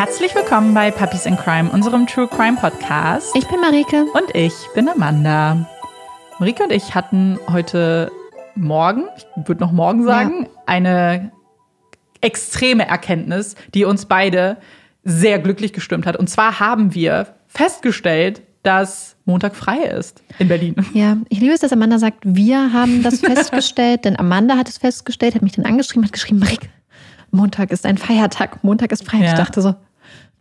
Herzlich willkommen bei Puppies in Crime, unserem True Crime Podcast. Ich bin Marike. Und ich bin Amanda. Marike und ich hatten heute Morgen, ich würde noch morgen sagen, ja. eine extreme Erkenntnis, die uns beide sehr glücklich gestimmt hat. Und zwar haben wir festgestellt, dass Montag frei ist in Berlin. Ja, ich liebe es, dass Amanda sagt, wir haben das festgestellt, denn Amanda hat es festgestellt, hat mich dann angeschrieben, hat geschrieben, Marike, Montag ist ein Feiertag, Montag ist frei. Ja. Ich dachte so,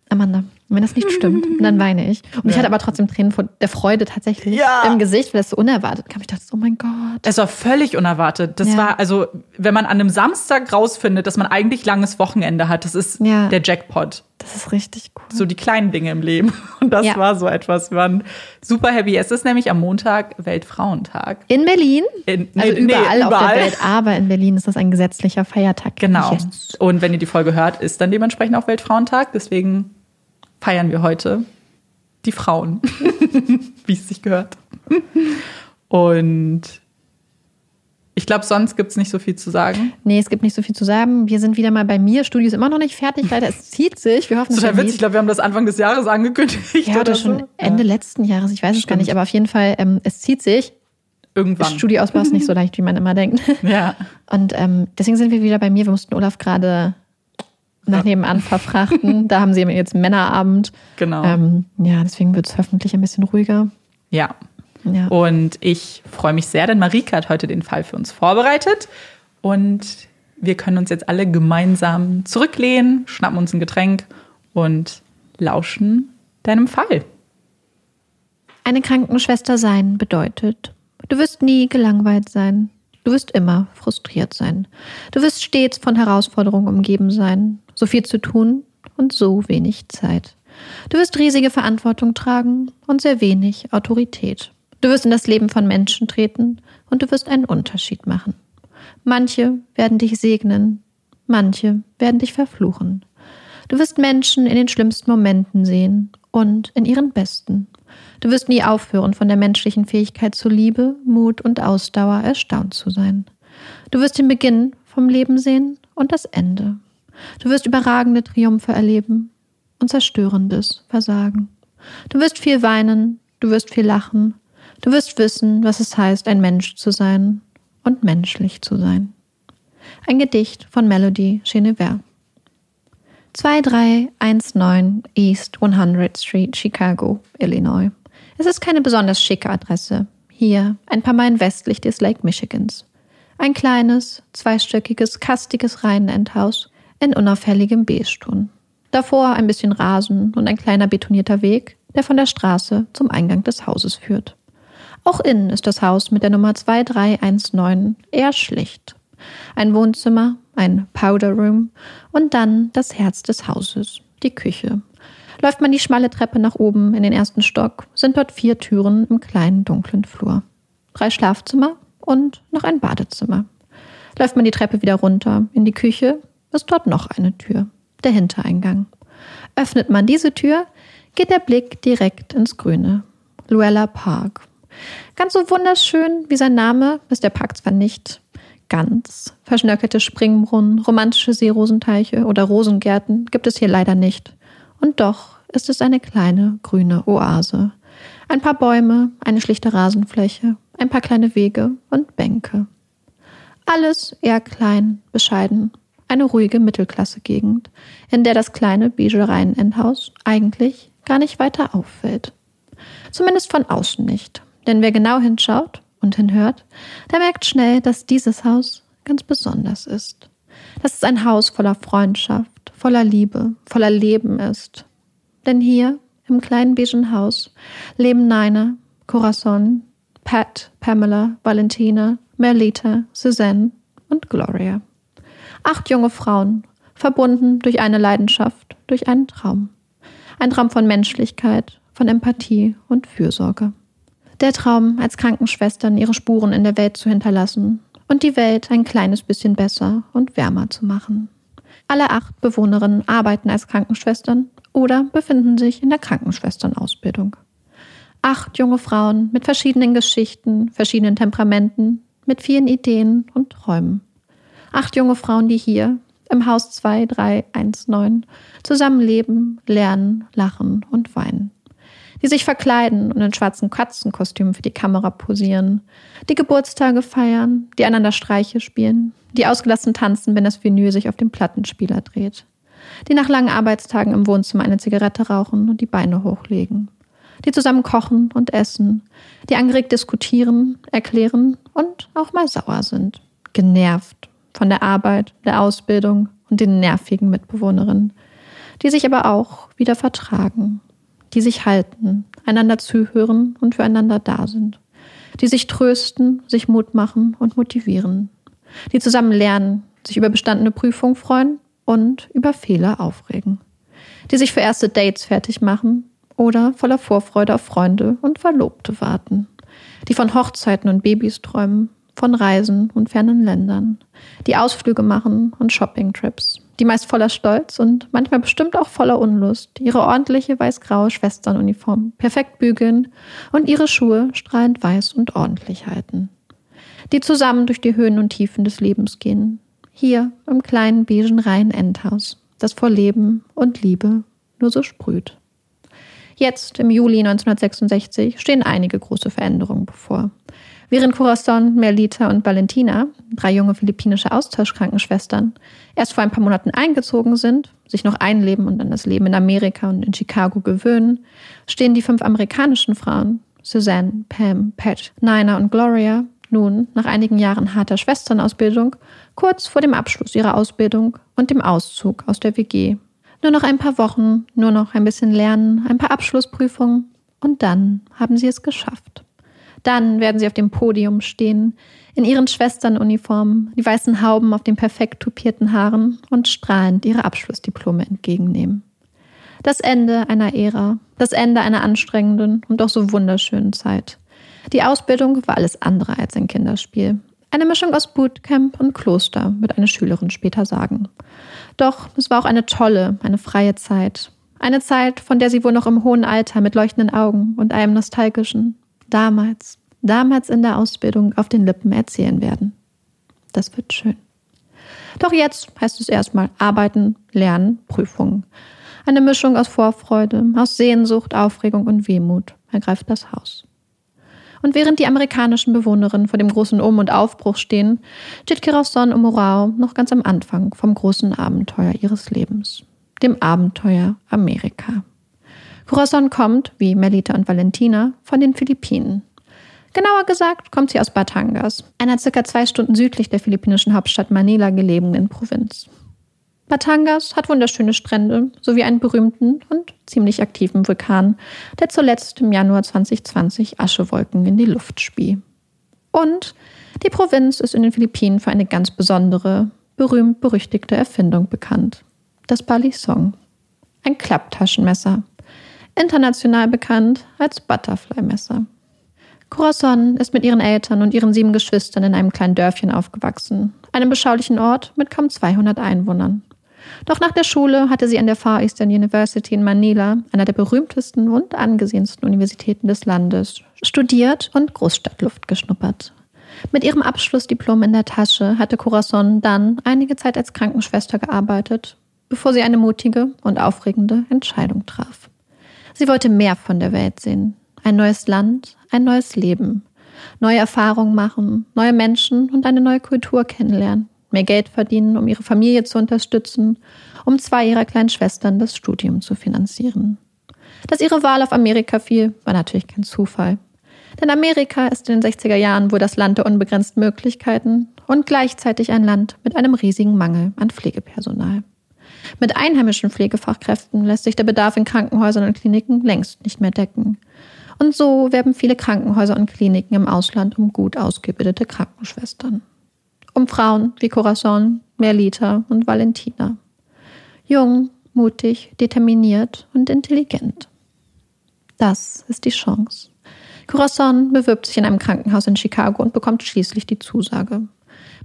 Amanda, wenn das nicht stimmt, dann weine ich. Und ja. ich hatte aber trotzdem Tränen von der Freude tatsächlich ja. im Gesicht, weil das so unerwartet kam. Ich dachte, oh mein Gott. Es war völlig unerwartet. Das ja. war, also, wenn man an einem Samstag rausfindet, dass man eigentlich langes Wochenende hat, das ist der Jackpot. Das ist richtig cool. So die kleinen Dinge im Leben. Und das war so etwas. Wir waren super happy. Es ist nämlich am Montag Weltfrauentag. In Berlin? In, nee, also überall, nee, überall, auf der Welt. Aber in Berlin ist das ein gesetzlicher Feiertag. Genau. Und wenn ihr die Folge hört, ist dann dementsprechend auch Weltfrauentag. Deswegen feiern wir heute die Frauen, wie es sich gehört. Und ich glaube, sonst gibt es nicht so viel zu sagen. Nee, es gibt nicht so viel zu sagen. Wir sind wieder mal bei mir. Studio ist immer noch nicht fertig, leider. Es zieht sich. Wir hoffen, das ist total witzig. Ich glaube, wir haben das Anfang des Jahres angekündigt. Ja, oder, schon so. Ende ja. letzten Jahres. Ich weiß es gar nicht. Aber auf jeden Fall, ähm, es zieht sich. Irgendwann. Studioausbau ist nicht so leicht, wie man immer denkt. Ja. Und ähm, deswegen sind wir wieder bei mir. Wir mussten Olaf gerade nach nebenan verfrachten. da haben sie jetzt Männerabend. Genau. Ähm, ja, deswegen wird es hoffentlich ein bisschen ruhiger. Ja. ja. Und ich freue mich sehr, denn Marika hat heute den Fall für uns vorbereitet. Und wir können uns jetzt alle gemeinsam zurücklehnen, schnappen uns ein Getränk und lauschen deinem Fall. Eine Krankenschwester sein bedeutet, du wirst nie gelangweilt sein. Du wirst immer frustriert sein. Du wirst stets von Herausforderungen umgeben sein so viel zu tun und so wenig Zeit. Du wirst riesige Verantwortung tragen und sehr wenig Autorität. Du wirst in das Leben von Menschen treten und du wirst einen Unterschied machen. Manche werden dich segnen, manche werden dich verfluchen. Du wirst Menschen in den schlimmsten Momenten sehen und in ihren besten. Du wirst nie aufhören, von der menschlichen Fähigkeit zur Liebe, Mut und Ausdauer erstaunt zu sein. Du wirst den Beginn vom Leben sehen und das Ende. Du wirst überragende Triumphe erleben und zerstörendes Versagen. Du wirst viel weinen, du wirst viel lachen, du wirst wissen, was es heißt, ein Mensch zu sein und menschlich zu sein. Ein Gedicht von Melody Genever. 2319 East 100th Street, Chicago, Illinois. Es ist keine besonders schicke Adresse. Hier, ein paar Meilen westlich des Lake Michigans. Ein kleines, zweistöckiges, kastiges Reihenendhaus in unauffälligem Beige-Ton. Davor ein bisschen Rasen und ein kleiner betonierter Weg, der von der Straße zum Eingang des Hauses führt. Auch innen ist das Haus mit der Nummer 2319 eher schlicht. Ein Wohnzimmer, ein Powder Room und dann das Herz des Hauses, die Küche. Läuft man die schmale Treppe nach oben in den ersten Stock, sind dort vier Türen im kleinen dunklen Flur. Drei Schlafzimmer und noch ein Badezimmer. Läuft man die Treppe wieder runter in die Küche, ist dort noch eine Tür, der Hintereingang. Öffnet man diese Tür, geht der Blick direkt ins Grüne. Luella Park. Ganz so wunderschön wie sein Name ist der Park zwar nicht. Ganz verschnörkelte Springbrunnen, romantische Seerosenteiche oder Rosengärten gibt es hier leider nicht. Und doch ist es eine kleine grüne Oase. Ein paar Bäume, eine schlichte Rasenfläche, ein paar kleine Wege und Bänke. Alles eher klein, bescheiden eine ruhige Mittelklasse-Gegend, in der das kleine Bigereien-Endhaus eigentlich gar nicht weiter auffällt. Zumindest von außen nicht. Denn wer genau hinschaut und hinhört, der merkt schnell, dass dieses Haus ganz besonders ist. Dass es ein Haus voller Freundschaft, voller Liebe, voller Leben ist. Denn hier, im kleinen beigen Haus, leben Nina, Corazon, Pat, Pamela, Valentina, Merlita, Suzanne und Gloria. Acht junge Frauen, verbunden durch eine Leidenschaft, durch einen Traum. Ein Traum von Menschlichkeit, von Empathie und Fürsorge. Der Traum, als Krankenschwestern ihre Spuren in der Welt zu hinterlassen und die Welt ein kleines bisschen besser und wärmer zu machen. Alle acht Bewohnerinnen arbeiten als Krankenschwestern oder befinden sich in der Krankenschwesternausbildung. Acht junge Frauen mit verschiedenen Geschichten, verschiedenen Temperamenten, mit vielen Ideen und Träumen. Acht junge Frauen, die hier im Haus 2319 zusammen leben, lernen, lachen und weinen. Die sich verkleiden und in schwarzen Katzenkostümen für die Kamera posieren, die Geburtstage feiern, die einander Streiche spielen, die ausgelassen tanzen, wenn das Vinyl sich auf dem Plattenspieler dreht, die nach langen Arbeitstagen im Wohnzimmer eine Zigarette rauchen und die Beine hochlegen, die zusammen kochen und essen, die angeregt diskutieren, erklären und auch mal sauer sind, genervt von der Arbeit, der Ausbildung und den nervigen Mitbewohnerinnen, die sich aber auch wieder vertragen, die sich halten, einander zuhören und füreinander da sind, die sich trösten, sich Mut machen und motivieren, die zusammen lernen, sich über bestandene Prüfungen freuen und über Fehler aufregen, die sich für erste Dates fertig machen oder voller Vorfreude auf Freunde und Verlobte warten, die von Hochzeiten und Babys träumen, von Reisen und fernen Ländern, die Ausflüge machen und Shoppingtrips, die meist voller Stolz und manchmal bestimmt auch voller Unlust ihre ordentliche weiß-graue Schwesternuniform perfekt bügeln und ihre Schuhe strahlend weiß und ordentlich halten, die zusammen durch die Höhen und Tiefen des Lebens gehen, hier im kleinen beigen Rhein-Endhaus, das vor Leben und Liebe nur so sprüht. Jetzt, im Juli 1966, stehen einige große Veränderungen bevor. Während Corazon, Merlita und Valentina, drei junge philippinische Austauschkrankenschwestern, erst vor ein paar Monaten eingezogen sind, sich noch einleben und an das Leben in Amerika und in Chicago gewöhnen, stehen die fünf amerikanischen Frauen, Suzanne, Pam, Pat, Nina und Gloria, nun, nach einigen Jahren harter Schwesternausbildung, kurz vor dem Abschluss ihrer Ausbildung und dem Auszug aus der WG nur noch ein paar Wochen, nur noch ein bisschen lernen, ein paar Abschlussprüfungen und dann haben sie es geschafft. Dann werden sie auf dem Podium stehen, in ihren Schwesternuniformen, die weißen Hauben auf den perfekt tupierten Haaren und strahlend ihre Abschlussdiplome entgegennehmen. Das Ende einer Ära, das Ende einer anstrengenden und doch so wunderschönen Zeit. Die Ausbildung war alles andere als ein Kinderspiel. Eine Mischung aus Bootcamp und Kloster, wird eine Schülerin später sagen. Doch es war auch eine tolle, eine freie Zeit. Eine Zeit, von der sie wohl noch im hohen Alter mit leuchtenden Augen und einem nostalgischen damals, damals in der Ausbildung auf den Lippen erzählen werden. Das wird schön. Doch jetzt heißt es erstmal arbeiten, lernen, Prüfungen. Eine Mischung aus Vorfreude, aus Sehnsucht, Aufregung und Wehmut ergreift das Haus. Und während die amerikanischen Bewohnerinnen vor dem großen Um- und Aufbruch stehen, steht Kirason Omorao noch ganz am Anfang vom großen Abenteuer ihres Lebens, dem Abenteuer Amerika. Corazon kommt, wie Melita und Valentina, von den Philippinen. Genauer gesagt kommt sie aus Batangas, einer circa zwei Stunden südlich der philippinischen Hauptstadt Manila gelegenen Provinz. Batangas hat wunderschöne Strände sowie einen berühmten und ziemlich aktiven Vulkan, der zuletzt im Januar 2020 Aschewolken in die Luft spie. Und die Provinz ist in den Philippinen für eine ganz besondere, berühmt-berüchtigte Erfindung bekannt. Das Balisong. Ein Klapptaschenmesser. International bekannt als Butterfly-Messer. Corazon ist mit ihren Eltern und ihren sieben Geschwistern in einem kleinen Dörfchen aufgewachsen, einem beschaulichen Ort mit kaum 200 Einwohnern. Doch nach der Schule hatte sie an der Far Eastern University in Manila, einer der berühmtesten und angesehensten Universitäten des Landes, studiert und Großstadtluft geschnuppert. Mit ihrem Abschlussdiplom in der Tasche hatte Corazon dann einige Zeit als Krankenschwester gearbeitet, bevor sie eine mutige und aufregende Entscheidung traf. Sie wollte mehr von der Welt sehen. Ein neues Land, ein neues Leben. Neue Erfahrungen machen, neue Menschen und eine neue Kultur kennenlernen mehr Geld verdienen, um ihre Familie zu unterstützen, um zwei ihrer kleinen Schwestern das Studium zu finanzieren. Dass ihre Wahl auf Amerika fiel, war natürlich kein Zufall. Denn Amerika ist in den 60er Jahren wohl das Land der unbegrenzten Möglichkeiten und gleichzeitig ein Land mit einem riesigen Mangel an Pflegepersonal. Mit einheimischen Pflegefachkräften lässt sich der Bedarf in Krankenhäusern und Kliniken längst nicht mehr decken. Und so werben viele Krankenhäuser und Kliniken im Ausland um gut ausgebildete Krankenschwestern um Frauen wie Corazon, Merlita und Valentina. Jung, mutig, determiniert und intelligent. Das ist die Chance. Corazon bewirbt sich in einem Krankenhaus in Chicago und bekommt schließlich die Zusage.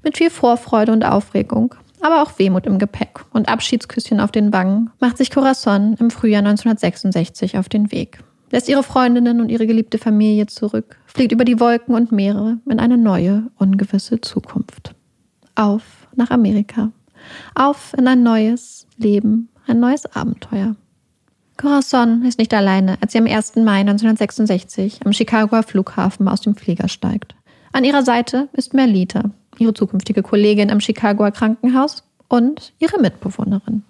Mit viel Vorfreude und Aufregung, aber auch Wehmut im Gepäck und Abschiedsküsschen auf den Wangen macht sich Corazon im Frühjahr 1966 auf den Weg. Lässt ihre Freundinnen und ihre geliebte Familie zurück, fliegt über die Wolken und Meere in eine neue, ungewisse Zukunft auf nach Amerika. Auf in ein neues Leben, ein neues Abenteuer. Corazon ist nicht alleine, als sie am 1. Mai 1966 am Chicagoer Flughafen aus dem Flieger steigt. An ihrer Seite ist Merlita, ihre zukünftige Kollegin am Chicagoer Krankenhaus und ihre Mitbewohnerin.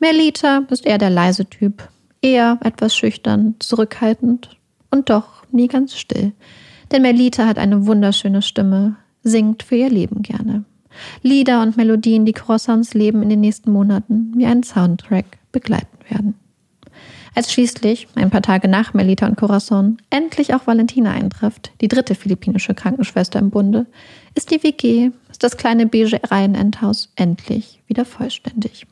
Merlita ist eher der leise Typ, eher etwas schüchtern, zurückhaltend und doch nie ganz still. Denn Merlita hat eine wunderschöne Stimme, singt für ihr Leben gerne. Lieder und Melodien, die Croissants Leben in den nächsten Monaten wie ein Soundtrack begleiten werden. Als schließlich, ein paar Tage nach Melita und Corazon, endlich auch Valentina eintrifft, die dritte philippinische Krankenschwester im Bunde, ist die WG, ist das kleine beige Reihenendhaus endlich wieder vollständig.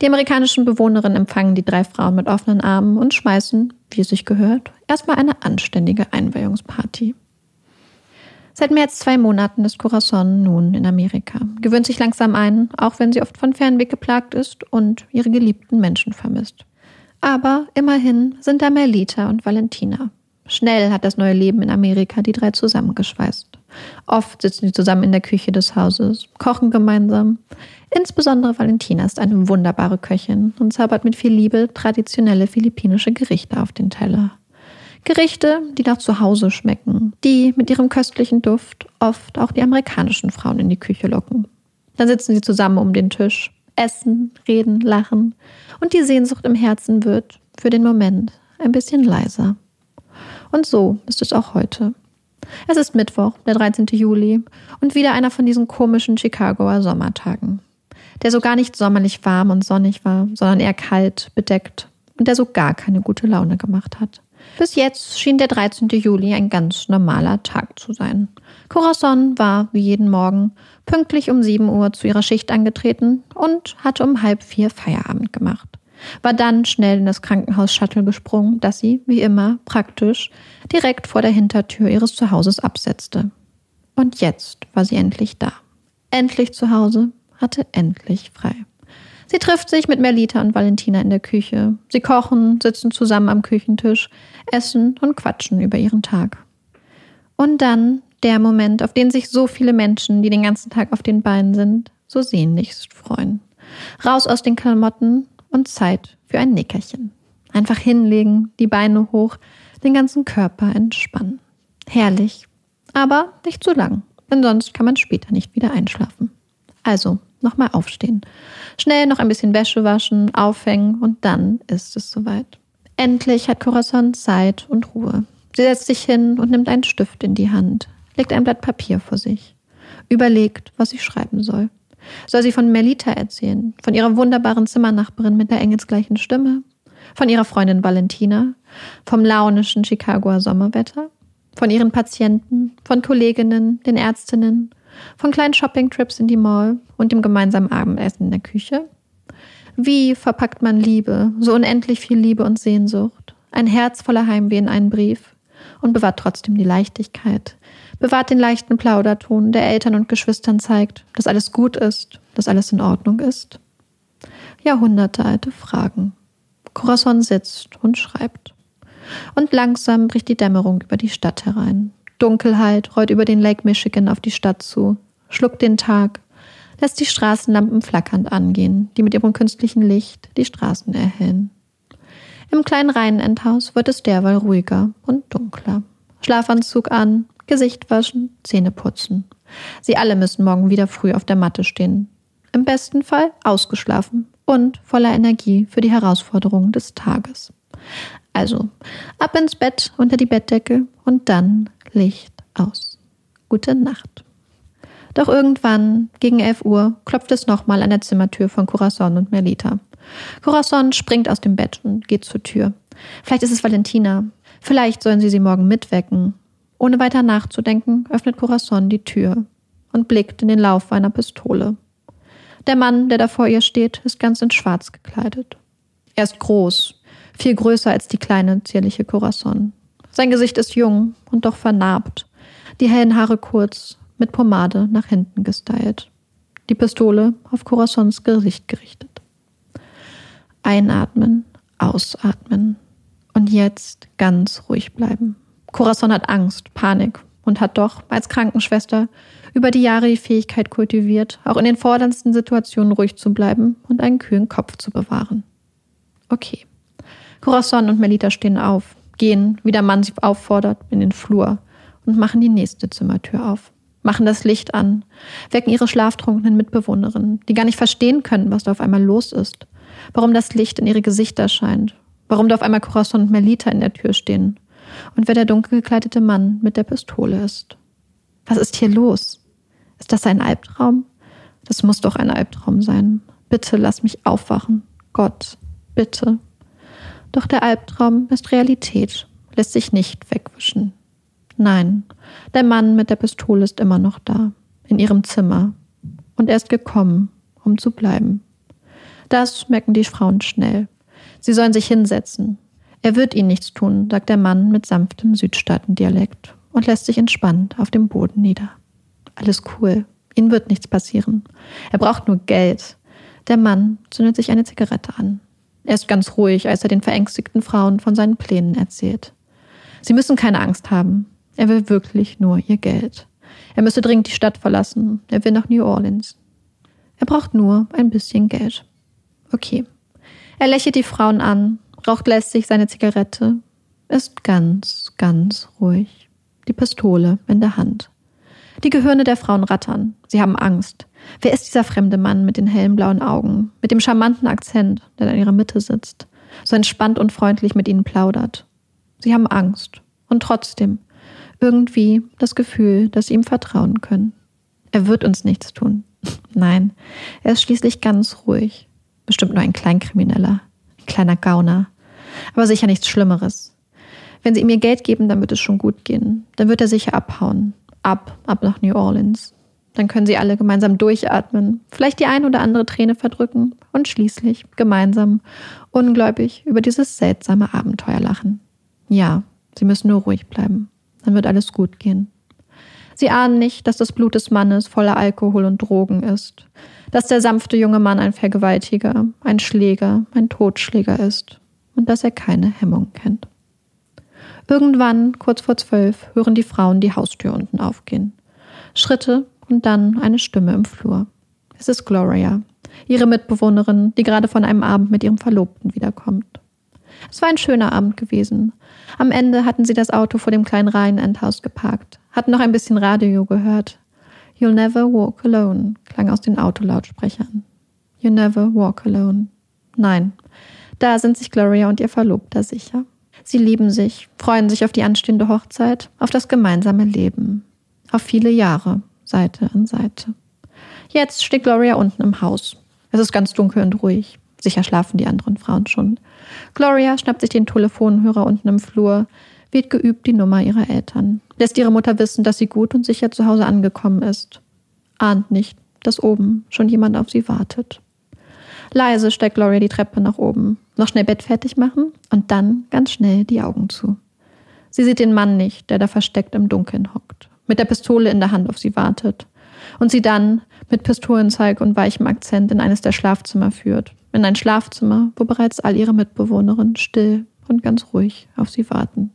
Die amerikanischen Bewohnerinnen empfangen die drei Frauen mit offenen Armen und schmeißen, wie es sich gehört, erstmal eine anständige Einweihungsparty. Seit mehr als zwei Monaten ist Corazon nun in Amerika, gewöhnt sich langsam ein, auch wenn sie oft von Fernweg geplagt ist und ihre geliebten Menschen vermisst. Aber immerhin sind da Melita und Valentina. Schnell hat das neue Leben in Amerika die drei zusammengeschweißt. Oft sitzen sie zusammen in der Küche des Hauses, kochen gemeinsam. Insbesondere Valentina ist eine wunderbare Köchin und zaubert mit viel Liebe traditionelle philippinische Gerichte auf den Teller. Gerichte, die nach Zuhause schmecken, die mit ihrem köstlichen Duft oft auch die amerikanischen Frauen in die Küche locken. Dann sitzen sie zusammen um den Tisch, essen, reden, lachen und die Sehnsucht im Herzen wird, für den Moment, ein bisschen leiser. Und so ist es auch heute. Es ist Mittwoch, der 13. Juli und wieder einer von diesen komischen Chicagoer Sommertagen, der so gar nicht sommerlich warm und sonnig war, sondern eher kalt, bedeckt und der so gar keine gute Laune gemacht hat. Bis jetzt schien der 13. Juli ein ganz normaler Tag zu sein. Corazon war, wie jeden Morgen, pünktlich um 7 Uhr zu ihrer Schicht angetreten und hatte um halb vier Feierabend gemacht. War dann schnell in das Krankenhaus-Shuttle gesprungen, das sie, wie immer, praktisch direkt vor der Hintertür ihres Zuhauses absetzte. Und jetzt war sie endlich da. Endlich zu Hause, hatte endlich frei. Sie trifft sich mit Merlita und Valentina in der Küche. Sie kochen, sitzen zusammen am Küchentisch, essen und quatschen über ihren Tag. Und dann der Moment, auf den sich so viele Menschen, die den ganzen Tag auf den Beinen sind, so sehnlichst freuen. Raus aus den Klamotten und Zeit für ein Nickerchen. Einfach hinlegen, die Beine hoch, den ganzen Körper entspannen. Herrlich, aber nicht zu lang, denn sonst kann man später nicht wieder einschlafen. Also, nochmal aufstehen. Schnell noch ein bisschen Wäsche waschen, aufhängen und dann ist es soweit. Endlich hat Corazon Zeit und Ruhe. Sie setzt sich hin und nimmt einen Stift in die Hand, legt ein Blatt Papier vor sich, überlegt, was sie schreiben soll. Soll sie von Melita erzählen, von ihrer wunderbaren Zimmernachbarin mit der engelsgleichen Stimme, von ihrer Freundin Valentina, vom launischen Chicagoer Sommerwetter, von ihren Patienten, von Kolleginnen, den Ärztinnen, von kleinen Shoppingtrips in die Mall und dem gemeinsamen Abendessen in der Küche? Wie verpackt man Liebe, so unendlich viel Liebe und Sehnsucht, ein Herz voller Heimweh in einen Brief und bewahrt trotzdem die Leichtigkeit, bewahrt den leichten Plauderton, der Eltern und Geschwistern zeigt, dass alles gut ist, dass alles in Ordnung ist? Jahrhundertealte Fragen. Corazon sitzt und schreibt. Und langsam bricht die Dämmerung über die Stadt herein. Dunkelheit rollt über den Lake Michigan auf die Stadt zu, schluckt den Tag, lässt die Straßenlampen flackernd angehen, die mit ihrem künstlichen Licht die Straßen erhellen. Im kleinen Reihenendhaus wird es derweil ruhiger und dunkler. Schlafanzug an, Gesicht waschen, Zähne putzen. Sie alle müssen morgen wieder früh auf der Matte stehen. Im besten Fall ausgeschlafen und voller Energie für die Herausforderungen des Tages. Also, ab ins Bett unter die Bettdecke und dann Licht aus. Gute Nacht. Doch irgendwann, gegen 11 Uhr, klopft es nochmal an der Zimmertür von Corazon und Melita. Corazon springt aus dem Bett und geht zur Tür. Vielleicht ist es Valentina. Vielleicht sollen sie sie morgen mitwecken. Ohne weiter nachzudenken, öffnet Corazon die Tür und blickt in den Lauf einer Pistole. Der Mann, der da vor ihr steht, ist ganz in Schwarz gekleidet. Er ist groß, viel größer als die kleine, zierliche Corazon. Sein Gesicht ist jung und doch vernarbt, die hellen Haare kurz, mit Pomade nach hinten gestylt. Die Pistole auf Corazons Gesicht gerichtet. Einatmen, ausatmen und jetzt ganz ruhig bleiben. Corazon hat Angst, Panik und hat doch als Krankenschwester Über die Jahre die Fähigkeit kultiviert, auch in den forderndsten Situationen ruhig zu bleiben und einen kühlen Kopf zu bewahren. Okay. Corazon und Melita stehen auf, gehen, wie der Mann sie auffordert, in den Flur und machen die nächste Zimmertür auf. Machen das Licht an, wecken ihre schlaftrunkenen Mitbewohnerinnen, die gar nicht verstehen können, was da auf einmal los ist. Warum das Licht in ihre Gesichter scheint. Warum da auf einmal Corazon und Melita in der Tür stehen. Und wer der dunkel gekleidete Mann mit der Pistole ist. Was ist hier los? Ist das ein Albtraum? Das muss doch ein Albtraum sein. Bitte lass mich aufwachen. Gott, bitte. Doch der Albtraum ist Realität, lässt sich nicht wegwischen. Nein, der Mann mit der Pistole ist immer noch da, in ihrem Zimmer. Und er ist gekommen, um zu bleiben. Das merken die Frauen schnell. Sie sollen sich hinsetzen. Er wird ihnen nichts tun, sagt der Mann mit sanftem Südstaatendialekt und lässt sich entspannt auf dem Boden nieder. Alles cool. Ihnen wird nichts passieren. Er braucht nur Geld. Der Mann zündet sich eine Zigarette an. Er ist ganz ruhig, als er den verängstigten Frauen von seinen Plänen erzählt. Sie müssen keine Angst haben. Er will wirklich nur ihr Geld. Er müsse dringend die Stadt verlassen. Er will nach New Orleans. Er braucht nur ein bisschen Geld. Okay. Er lächelt die Frauen an, raucht lästig seine Zigarette, ist ganz, ganz ruhig. Die Pistole in der Hand. Die Gehirne der Frauen rattern. Sie haben Angst. Wer ist dieser fremde Mann mit den hellen blauen Augen, mit dem charmanten Akzent, der in ihrer Mitte sitzt, so entspannt und freundlich mit ihnen plaudert? Sie haben Angst. Und trotzdem, irgendwie das Gefühl, dass sie ihm vertrauen können. Er wird uns nichts tun. Nein, er ist schließlich ganz ruhig. Bestimmt nur ein Kleinkrimineller, ein kleiner Gauner. Aber sicher nichts Schlimmeres. Wenn sie ihm ihr Geld geben, dann wird es schon gut gehen. Dann wird er sicher abhauen. Ab, ab nach New Orleans. Dann können sie alle gemeinsam durchatmen, vielleicht die ein oder andere Träne verdrücken und schließlich gemeinsam ungläubig über dieses seltsame Abenteuer lachen. Ja, sie müssen nur ruhig bleiben dann wird alles gut gehen. Sie ahnen nicht, dass das Blut des Mannes voller Alkohol und Drogen ist, dass der sanfte junge Mann ein Vergewaltiger, ein Schläger, ein Totschläger ist und dass er keine Hemmung kennt. Irgendwann, kurz vor zwölf, hören die Frauen die Haustür unten aufgehen. Schritte und dann eine Stimme im Flur. Es ist Gloria, ihre Mitbewohnerin, die gerade von einem Abend mit ihrem Verlobten wiederkommt. Es war ein schöner Abend gewesen. Am Ende hatten sie das Auto vor dem kleinen Reihenendhaus geparkt, hatten noch ein bisschen Radio gehört. You'll never walk alone klang aus den Autolautsprechern. You never walk alone. Nein, da sind sich Gloria und ihr Verlobter sicher. Sie lieben sich, freuen sich auf die anstehende Hochzeit, auf das gemeinsame Leben. Auf viele Jahre, Seite an Seite. Jetzt steht Gloria unten im Haus. Es ist ganz dunkel und ruhig. Sicher schlafen die anderen Frauen schon. Gloria schnappt sich den Telefonhörer unten im Flur, wählt geübt die Nummer ihrer Eltern, lässt ihre Mutter wissen, dass sie gut und sicher zu Hause angekommen ist. Ahnt nicht, dass oben schon jemand auf sie wartet. Leise steigt Gloria die Treppe nach oben, noch schnell Bett fertig machen und dann ganz schnell die Augen zu. Sie sieht den Mann nicht, der da versteckt im Dunkeln hockt, mit der Pistole in der Hand auf sie wartet und sie dann mit Pistolenzeig und weichem Akzent in eines der Schlafzimmer führt, in ein Schlafzimmer, wo bereits all ihre Mitbewohnerinnen still und ganz ruhig auf sie warten.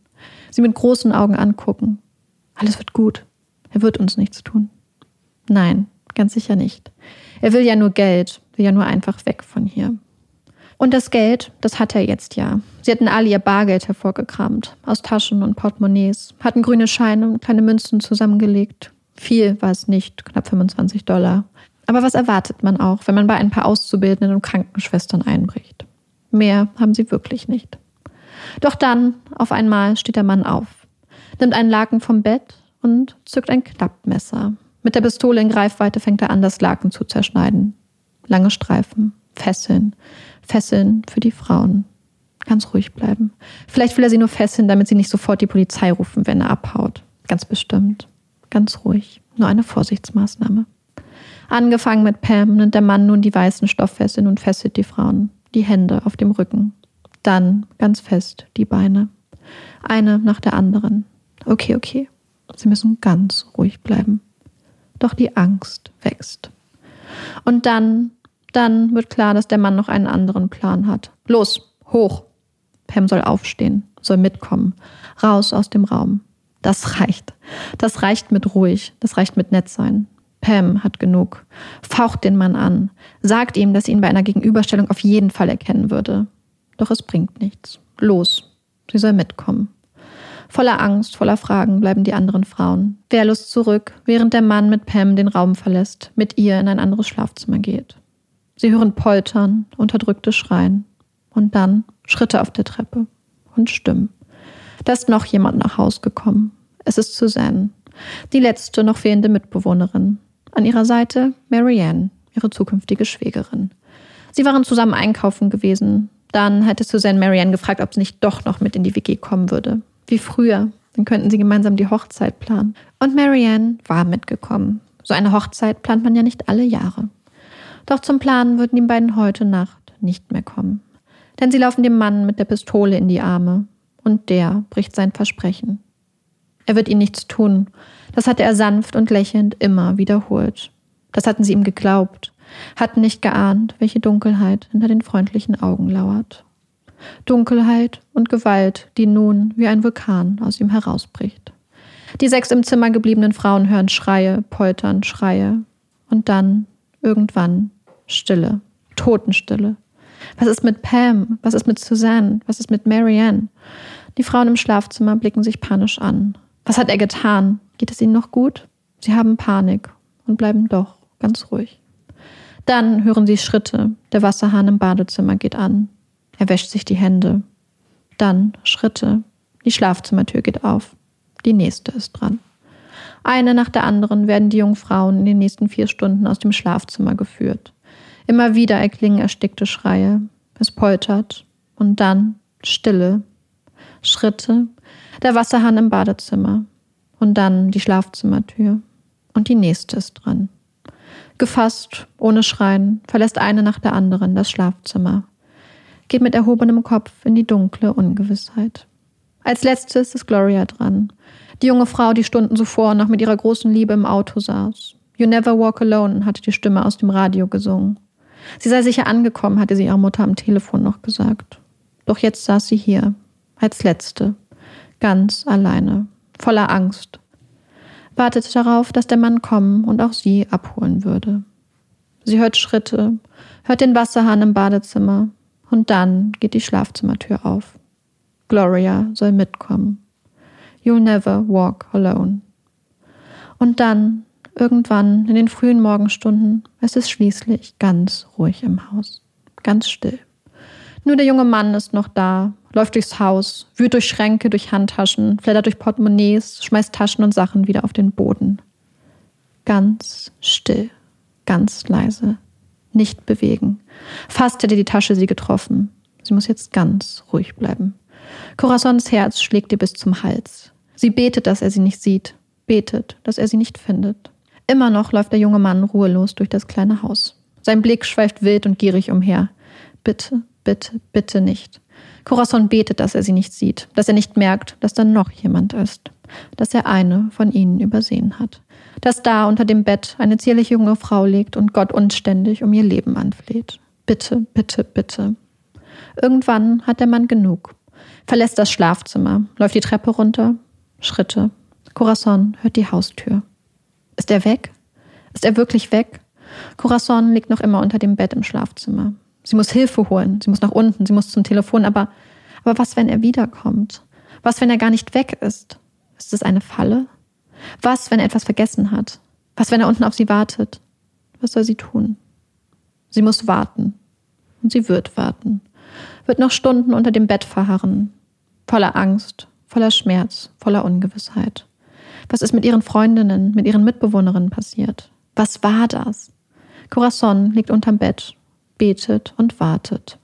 Sie mit großen Augen angucken. Alles wird gut. Er wird uns nichts tun. Nein, ganz sicher nicht. Er will ja nur Geld, will ja nur einfach weg von hier. Und das Geld, das hat er jetzt ja. Sie hatten alle ihr Bargeld hervorgekramt, aus Taschen und Portemonnaies, hatten grüne Scheine und kleine Münzen zusammengelegt. Viel war es nicht, knapp 25 Dollar. Aber was erwartet man auch, wenn man bei ein paar Auszubildenden und Krankenschwestern einbricht? Mehr haben sie wirklich nicht. Doch dann, auf einmal, steht der Mann auf, nimmt einen Laken vom Bett und zückt ein Klappmesser. Mit der Pistole in Greifweite fängt er an, das Laken zu zerschneiden. Lange Streifen, Fesseln, Fesseln für die Frauen. Ganz ruhig bleiben. Vielleicht will er sie nur fesseln, damit sie nicht sofort die Polizei rufen, wenn er abhaut. Ganz bestimmt. Ganz ruhig. Nur eine Vorsichtsmaßnahme. Angefangen mit Pam nimmt der Mann nun die weißen Stofffesseln und fesselt die Frauen, die Hände auf dem Rücken. Dann ganz fest die Beine. Eine nach der anderen. Okay, okay. Sie müssen ganz ruhig bleiben. Doch die Angst wächst. Und dann, dann wird klar, dass der Mann noch einen anderen Plan hat. Los, hoch. Pam soll aufstehen, soll mitkommen, raus aus dem Raum. Das reicht. Das reicht mit ruhig. Das reicht mit nett sein. Pam hat genug. Faucht den Mann an. Sagt ihm, dass sie ihn bei einer Gegenüberstellung auf jeden Fall erkennen würde. Doch es bringt nichts. Los. Sie soll mitkommen. Voller Angst, voller Fragen bleiben die anderen Frauen. Wehrlos zurück, während der Mann mit Pam den Raum verlässt, mit ihr in ein anderes Schlafzimmer geht. Sie hören Poltern, unterdrückte Schreien und dann Schritte auf der Treppe und Stimmen. Da ist noch jemand nach Haus gekommen. Es ist Suzanne, die letzte noch fehlende Mitbewohnerin. An ihrer Seite Marianne, ihre zukünftige Schwägerin. Sie waren zusammen einkaufen gewesen. Dann hätte Suzanne Marianne gefragt, ob sie nicht doch noch mit in die WG kommen würde. Wie früher. Dann könnten sie gemeinsam die Hochzeit planen. Und Marianne war mitgekommen. So eine Hochzeit plant man ja nicht alle Jahre. Doch zum Planen würden die beiden heute Nacht nicht mehr kommen. Denn sie laufen dem Mann mit der Pistole in die Arme. Und der bricht sein Versprechen. Er wird ihnen nichts tun. Das hatte er sanft und lächelnd immer wiederholt. Das hatten sie ihm geglaubt, hatten nicht geahnt, welche Dunkelheit hinter den freundlichen Augen lauert. Dunkelheit und Gewalt, die nun wie ein Vulkan aus ihm herausbricht. Die sechs im Zimmer gebliebenen Frauen hören Schreie, Poltern, Schreie. Und dann, irgendwann, Stille, Totenstille. Was ist mit Pam? Was ist mit Suzanne? Was ist mit Marianne? Die Frauen im Schlafzimmer blicken sich panisch an. Was hat er getan? Geht es ihnen noch gut? Sie haben Panik und bleiben doch ganz ruhig. Dann hören sie Schritte. Der Wasserhahn im Badezimmer geht an. Er wäscht sich die Hände. Dann Schritte. Die Schlafzimmertür geht auf. Die nächste ist dran. Eine nach der anderen werden die jungen Frauen in den nächsten vier Stunden aus dem Schlafzimmer geführt. Immer wieder erklingen erstickte Schreie. Es poltert. Und dann Stille. Schritte. Der Wasserhahn im Badezimmer. Und dann die Schlafzimmertür. Und die nächste ist dran. Gefasst, ohne Schreien, verlässt eine nach der anderen das Schlafzimmer geht mit erhobenem Kopf in die dunkle Ungewissheit. Als letztes ist Gloria dran. Die junge Frau, die Stunden zuvor noch mit ihrer großen Liebe im Auto saß. You never walk alone, hatte die Stimme aus dem Radio gesungen. Sie sei sicher angekommen, hatte sie ihrer Mutter am Telefon noch gesagt. Doch jetzt saß sie hier, als letzte, ganz alleine, voller Angst, wartete darauf, dass der Mann kommen und auch sie abholen würde. Sie hört Schritte, hört den Wasserhahn im Badezimmer, und dann geht die Schlafzimmertür auf. Gloria soll mitkommen. You'll never walk alone. Und dann, irgendwann in den frühen Morgenstunden, es ist schließlich ganz ruhig im Haus. Ganz still. Nur der junge Mann ist noch da, läuft durchs Haus, wühlt durch Schränke, durch Handtaschen, flattert durch Portemonnaies, schmeißt Taschen und Sachen wieder auf den Boden. Ganz still, ganz leise, nicht bewegen. Fast hätte die Tasche sie getroffen. Sie muss jetzt ganz ruhig bleiben. Corazons Herz schlägt ihr bis zum Hals. Sie betet, dass er sie nicht sieht, betet, dass er sie nicht findet. Immer noch läuft der junge Mann ruhelos durch das kleine Haus. Sein Blick schweift wild und gierig umher. Bitte, bitte, bitte nicht. Corazon betet, dass er sie nicht sieht, dass er nicht merkt, dass da noch jemand ist, dass er eine von ihnen übersehen hat dass da unter dem Bett eine zierliche junge Frau liegt und Gott unständig um ihr Leben anfleht. Bitte, bitte, bitte. Irgendwann hat der Mann genug, verlässt das Schlafzimmer, läuft die Treppe runter, Schritte. Corazon hört die Haustür. Ist er weg? Ist er wirklich weg? Corazon liegt noch immer unter dem Bett im Schlafzimmer. Sie muss Hilfe holen, sie muss nach unten, sie muss zum Telefon, aber, aber was, wenn er wiederkommt? Was, wenn er gar nicht weg ist? Ist es eine Falle? Was, wenn er etwas vergessen hat? Was, wenn er unten auf sie wartet? Was soll sie tun? Sie muss warten. Und sie wird warten. Wird noch Stunden unter dem Bett verharren. Voller Angst, voller Schmerz, voller Ungewissheit. Was ist mit ihren Freundinnen, mit ihren Mitbewohnerinnen passiert? Was war das? Corazon liegt unterm Bett, betet und wartet.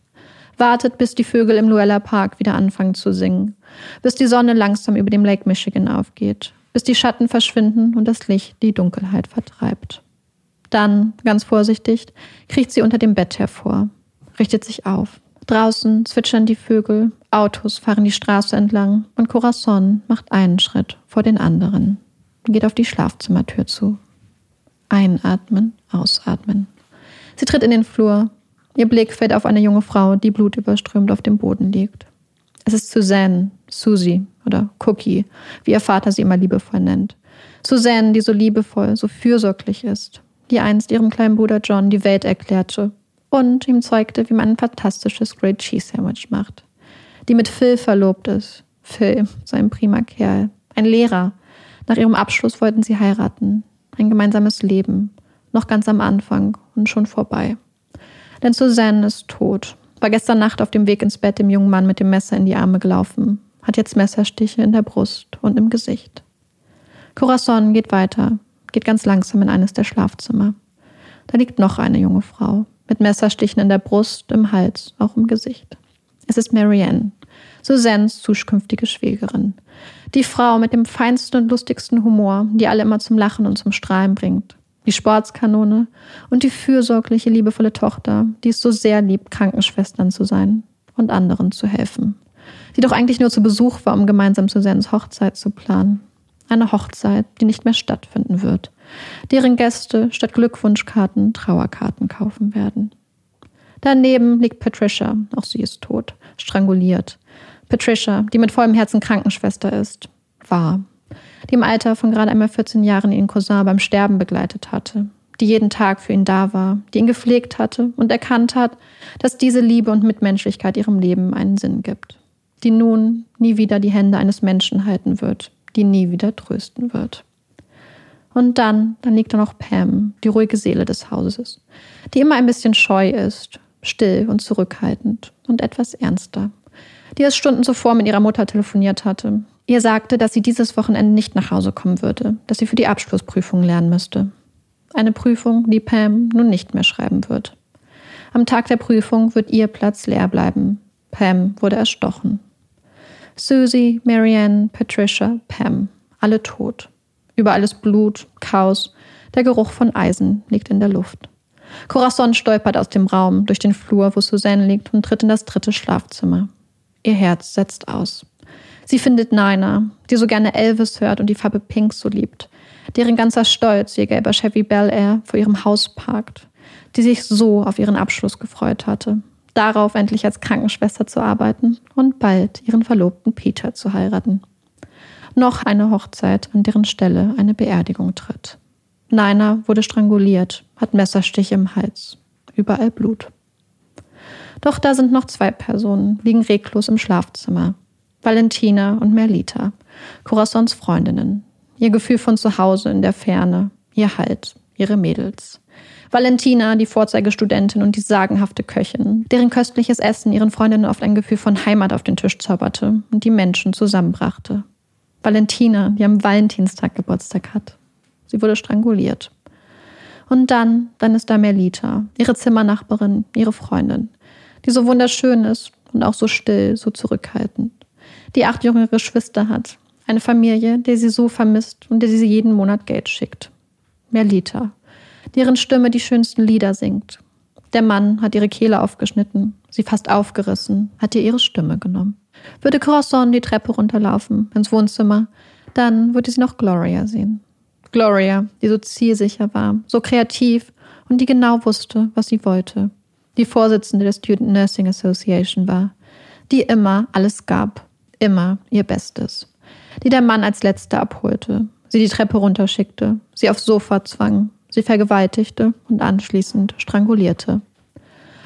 Wartet, bis die Vögel im Luella Park wieder anfangen zu singen, bis die Sonne langsam über dem Lake Michigan aufgeht, bis die Schatten verschwinden und das Licht die Dunkelheit vertreibt. Dann, ganz vorsichtig, kriecht sie unter dem Bett hervor, richtet sich auf. Draußen zwitschern die Vögel, Autos fahren die Straße entlang und Corazon macht einen Schritt vor den anderen, geht auf die Schlafzimmertür zu. Einatmen, ausatmen. Sie tritt in den Flur. Ihr Blick fällt auf eine junge Frau, die blutüberströmt auf dem Boden liegt. Es ist Suzanne, Susie oder Cookie, wie ihr Vater sie immer liebevoll nennt. Suzanne, die so liebevoll, so fürsorglich ist, die einst ihrem kleinen Bruder John die Welt erklärte und ihm zeigte, wie man ein fantastisches Great Cheese Sandwich macht. Die mit Phil verlobt ist. Phil, so ein prima Kerl. Ein Lehrer. Nach ihrem Abschluss wollten sie heiraten. Ein gemeinsames Leben. Noch ganz am Anfang und schon vorbei. Denn Suzanne ist tot. War gestern Nacht auf dem Weg ins Bett dem jungen Mann mit dem Messer in die Arme gelaufen. Hat jetzt Messerstiche in der Brust und im Gesicht. Corazon geht weiter, geht ganz langsam in eines der Schlafzimmer. Da liegt noch eine junge Frau, mit Messerstichen in der Brust, im Hals, auch im Gesicht. Es ist Marianne, Suzannes zukünftige Schwägerin. Die Frau mit dem feinsten und lustigsten Humor, die alle immer zum Lachen und zum Strahlen bringt. Die Sportskanone und die fürsorgliche, liebevolle Tochter, die es so sehr liebt, Krankenschwestern zu sein und anderen zu helfen. Die doch eigentlich nur zu Besuch war, um gemeinsam Suzannes Hochzeit zu planen. Eine Hochzeit, die nicht mehr stattfinden wird, deren Gäste statt Glückwunschkarten Trauerkarten kaufen werden. Daneben liegt Patricia, auch sie ist tot, stranguliert. Patricia, die mit vollem Herzen Krankenschwester ist, war, die im Alter von gerade einmal 14 Jahren ihren Cousin beim Sterben begleitet hatte, die jeden Tag für ihn da war, die ihn gepflegt hatte und erkannt hat, dass diese Liebe und Mitmenschlichkeit ihrem Leben einen Sinn gibt, die nun nie wieder die Hände eines Menschen halten wird, die nie wieder trösten wird. Und dann, dann liegt da noch Pam, die ruhige Seele des Hauses, die immer ein bisschen scheu ist, still und zurückhaltend und etwas ernster, die erst Stunden zuvor mit ihrer Mutter telefoniert hatte. Ihr sagte, dass sie dieses Wochenende nicht nach Hause kommen würde, dass sie für die Abschlussprüfung lernen müsste. Eine Prüfung, die Pam nun nicht mehr schreiben wird. Am Tag der Prüfung wird ihr Platz leer bleiben. Pam wurde erstochen. Susie, Marianne, Patricia, Pam, alle tot. Überall ist Blut, Chaos, der Geruch von Eisen liegt in der Luft. Corazon stolpert aus dem Raum durch den Flur, wo Suzanne liegt, und tritt in das dritte Schlafzimmer. Ihr Herz setzt aus. Sie findet Nina, die so gerne Elvis hört und die Farbe Pink so liebt, deren ganzer Stolz ihr gelber Chevy Bel Air vor ihrem Haus parkt, die sich so auf ihren Abschluss gefreut hatte, darauf endlich als Krankenschwester zu arbeiten und bald ihren Verlobten Peter zu heiraten. Noch eine Hochzeit, an deren Stelle eine Beerdigung tritt. Nina wurde stranguliert, hat Messerstich im Hals, überall Blut. Doch da sind noch zwei Personen, liegen reglos im Schlafzimmer. Valentina und Merlita, Corazons Freundinnen. Ihr Gefühl von Zuhause in der Ferne, ihr Halt, ihre Mädels. Valentina, die Vorzeigestudentin und die sagenhafte Köchin, deren köstliches Essen ihren Freundinnen oft ein Gefühl von Heimat auf den Tisch zauberte und die Menschen zusammenbrachte. Valentina, die am Valentinstag Geburtstag hat. Sie wurde stranguliert. Und dann, dann ist da Merlita, ihre Zimmernachbarin, ihre Freundin, die so wunderschön ist und auch so still, so zurückhaltend, die acht jüngere Geschwister hat, eine Familie, der sie so vermisst und der sie jeden Monat Geld schickt. Merlita, deren Stimme die schönsten Lieder singt. Der Mann hat ihre Kehle aufgeschnitten, sie fast aufgerissen, hat ihr ihre Stimme genommen. Würde Corazon die Treppe runterlaufen, ins Wohnzimmer, dann würde sie noch Gloria sehen. Gloria, die so zielsicher war, so kreativ und die genau wusste, was sie wollte. Die Vorsitzende der Student Nursing Association war, die immer alles gab, immer ihr Bestes. Die der Mann als Letzte abholte, sie die Treppe runterschickte, sie aufs Sofa zwang, sie vergewaltigte und anschließend strangulierte.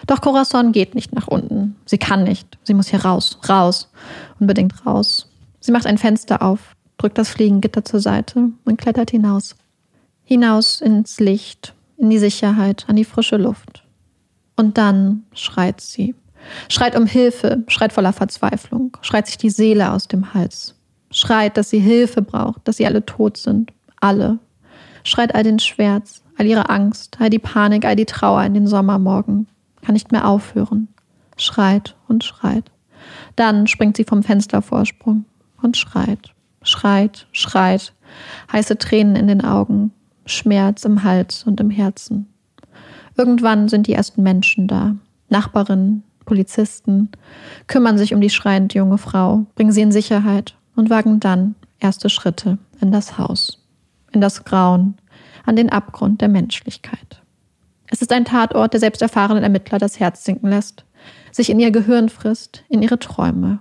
Doch Corazon geht nicht nach unten. Sie kann nicht. Sie muss hier raus, raus, unbedingt raus. Sie macht ein Fenster auf, drückt das Fliegengitter zur Seite und klettert hinaus. Hinaus ins Licht, in die Sicherheit, an die frische Luft. Und dann schreit sie. Schreit um Hilfe, schreit voller Verzweiflung, schreit sich die Seele aus dem Hals. Schreit, dass sie Hilfe braucht, dass sie alle tot sind. Alle. Schreit all den Schmerz, all ihre Angst, all die Panik, all die Trauer in den Sommermorgen. Kann nicht mehr aufhören. Schreit und schreit. Dann springt sie vom Fenstervorsprung und schreit, schreit, schreit. Heiße Tränen in den Augen, Schmerz im Hals und im Herzen. Irgendwann sind die ersten Menschen da. Nachbarinnen, Polizisten, kümmern sich um die schreiende junge Frau, bringen sie in Sicherheit und wagen dann erste Schritte in das Haus, in das Grauen, an den Abgrund der Menschlichkeit. Es ist ein Tatort, der selbst erfahrenen Ermittler das Herz sinken lässt, sich in ihr Gehirn frisst, in ihre Träume.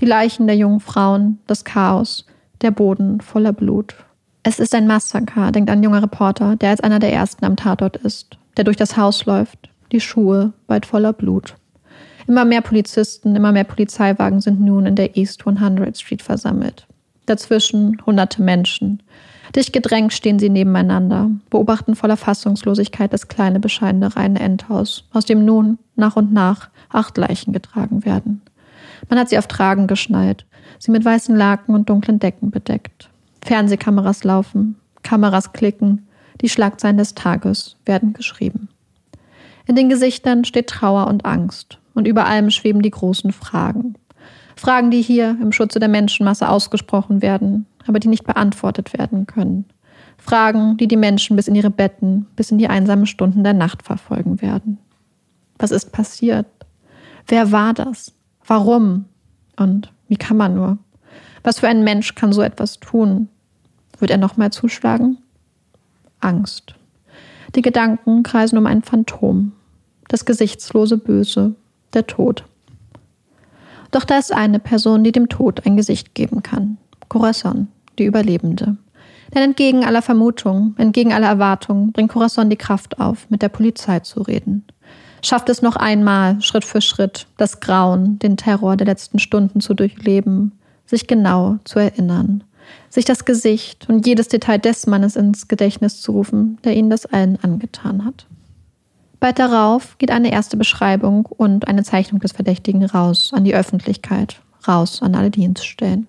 Die Leichen der jungen Frauen, das Chaos, der Boden voller Blut. Es ist ein Massaker, denkt ein junger Reporter, der als einer der ersten am Tatort ist, der durch das Haus läuft, die Schuhe weit voller Blut. Immer mehr Polizisten, immer mehr Polizeiwagen sind nun in der East 100 Street versammelt. Dazwischen hunderte Menschen. Dicht gedrängt stehen sie nebeneinander, beobachten voller Fassungslosigkeit das kleine, bescheidene reine Endhaus, aus dem nun nach und nach acht Leichen getragen werden. Man hat sie auf Tragen geschnallt, sie mit weißen Laken und dunklen Decken bedeckt. Fernsehkameras laufen, Kameras klicken, die Schlagzeilen des Tages werden geschrieben. In den Gesichtern steht Trauer und Angst, und über allem schweben die großen Fragen. Fragen, die hier im Schutze der Menschenmasse ausgesprochen werden, aber die nicht beantwortet werden können. Fragen, die die Menschen bis in ihre Betten, bis in die einsamen Stunden der Nacht verfolgen werden. Was ist passiert? Wer war das? Warum? Und wie kann man nur? Was für ein Mensch kann so etwas tun? Wird er nochmal zuschlagen? Angst. Die Gedanken kreisen um ein Phantom. Das gesichtslose Böse, der Tod. Doch da ist eine Person, die dem Tod ein Gesicht geben kann. Corazon, die Überlebende. Denn entgegen aller Vermutungen, entgegen aller Erwartungen, bringt Corazon die Kraft auf, mit der Polizei zu reden. Schafft es noch einmal, Schritt für Schritt, das Grauen, den Terror der letzten Stunden zu durchleben, sich genau zu erinnern, sich das Gesicht und jedes Detail des Mannes ins Gedächtnis zu rufen, der ihnen das allen angetan hat. Bald darauf geht eine erste Beschreibung und eine Zeichnung des Verdächtigen raus an die Öffentlichkeit, raus an alle Dienststellen.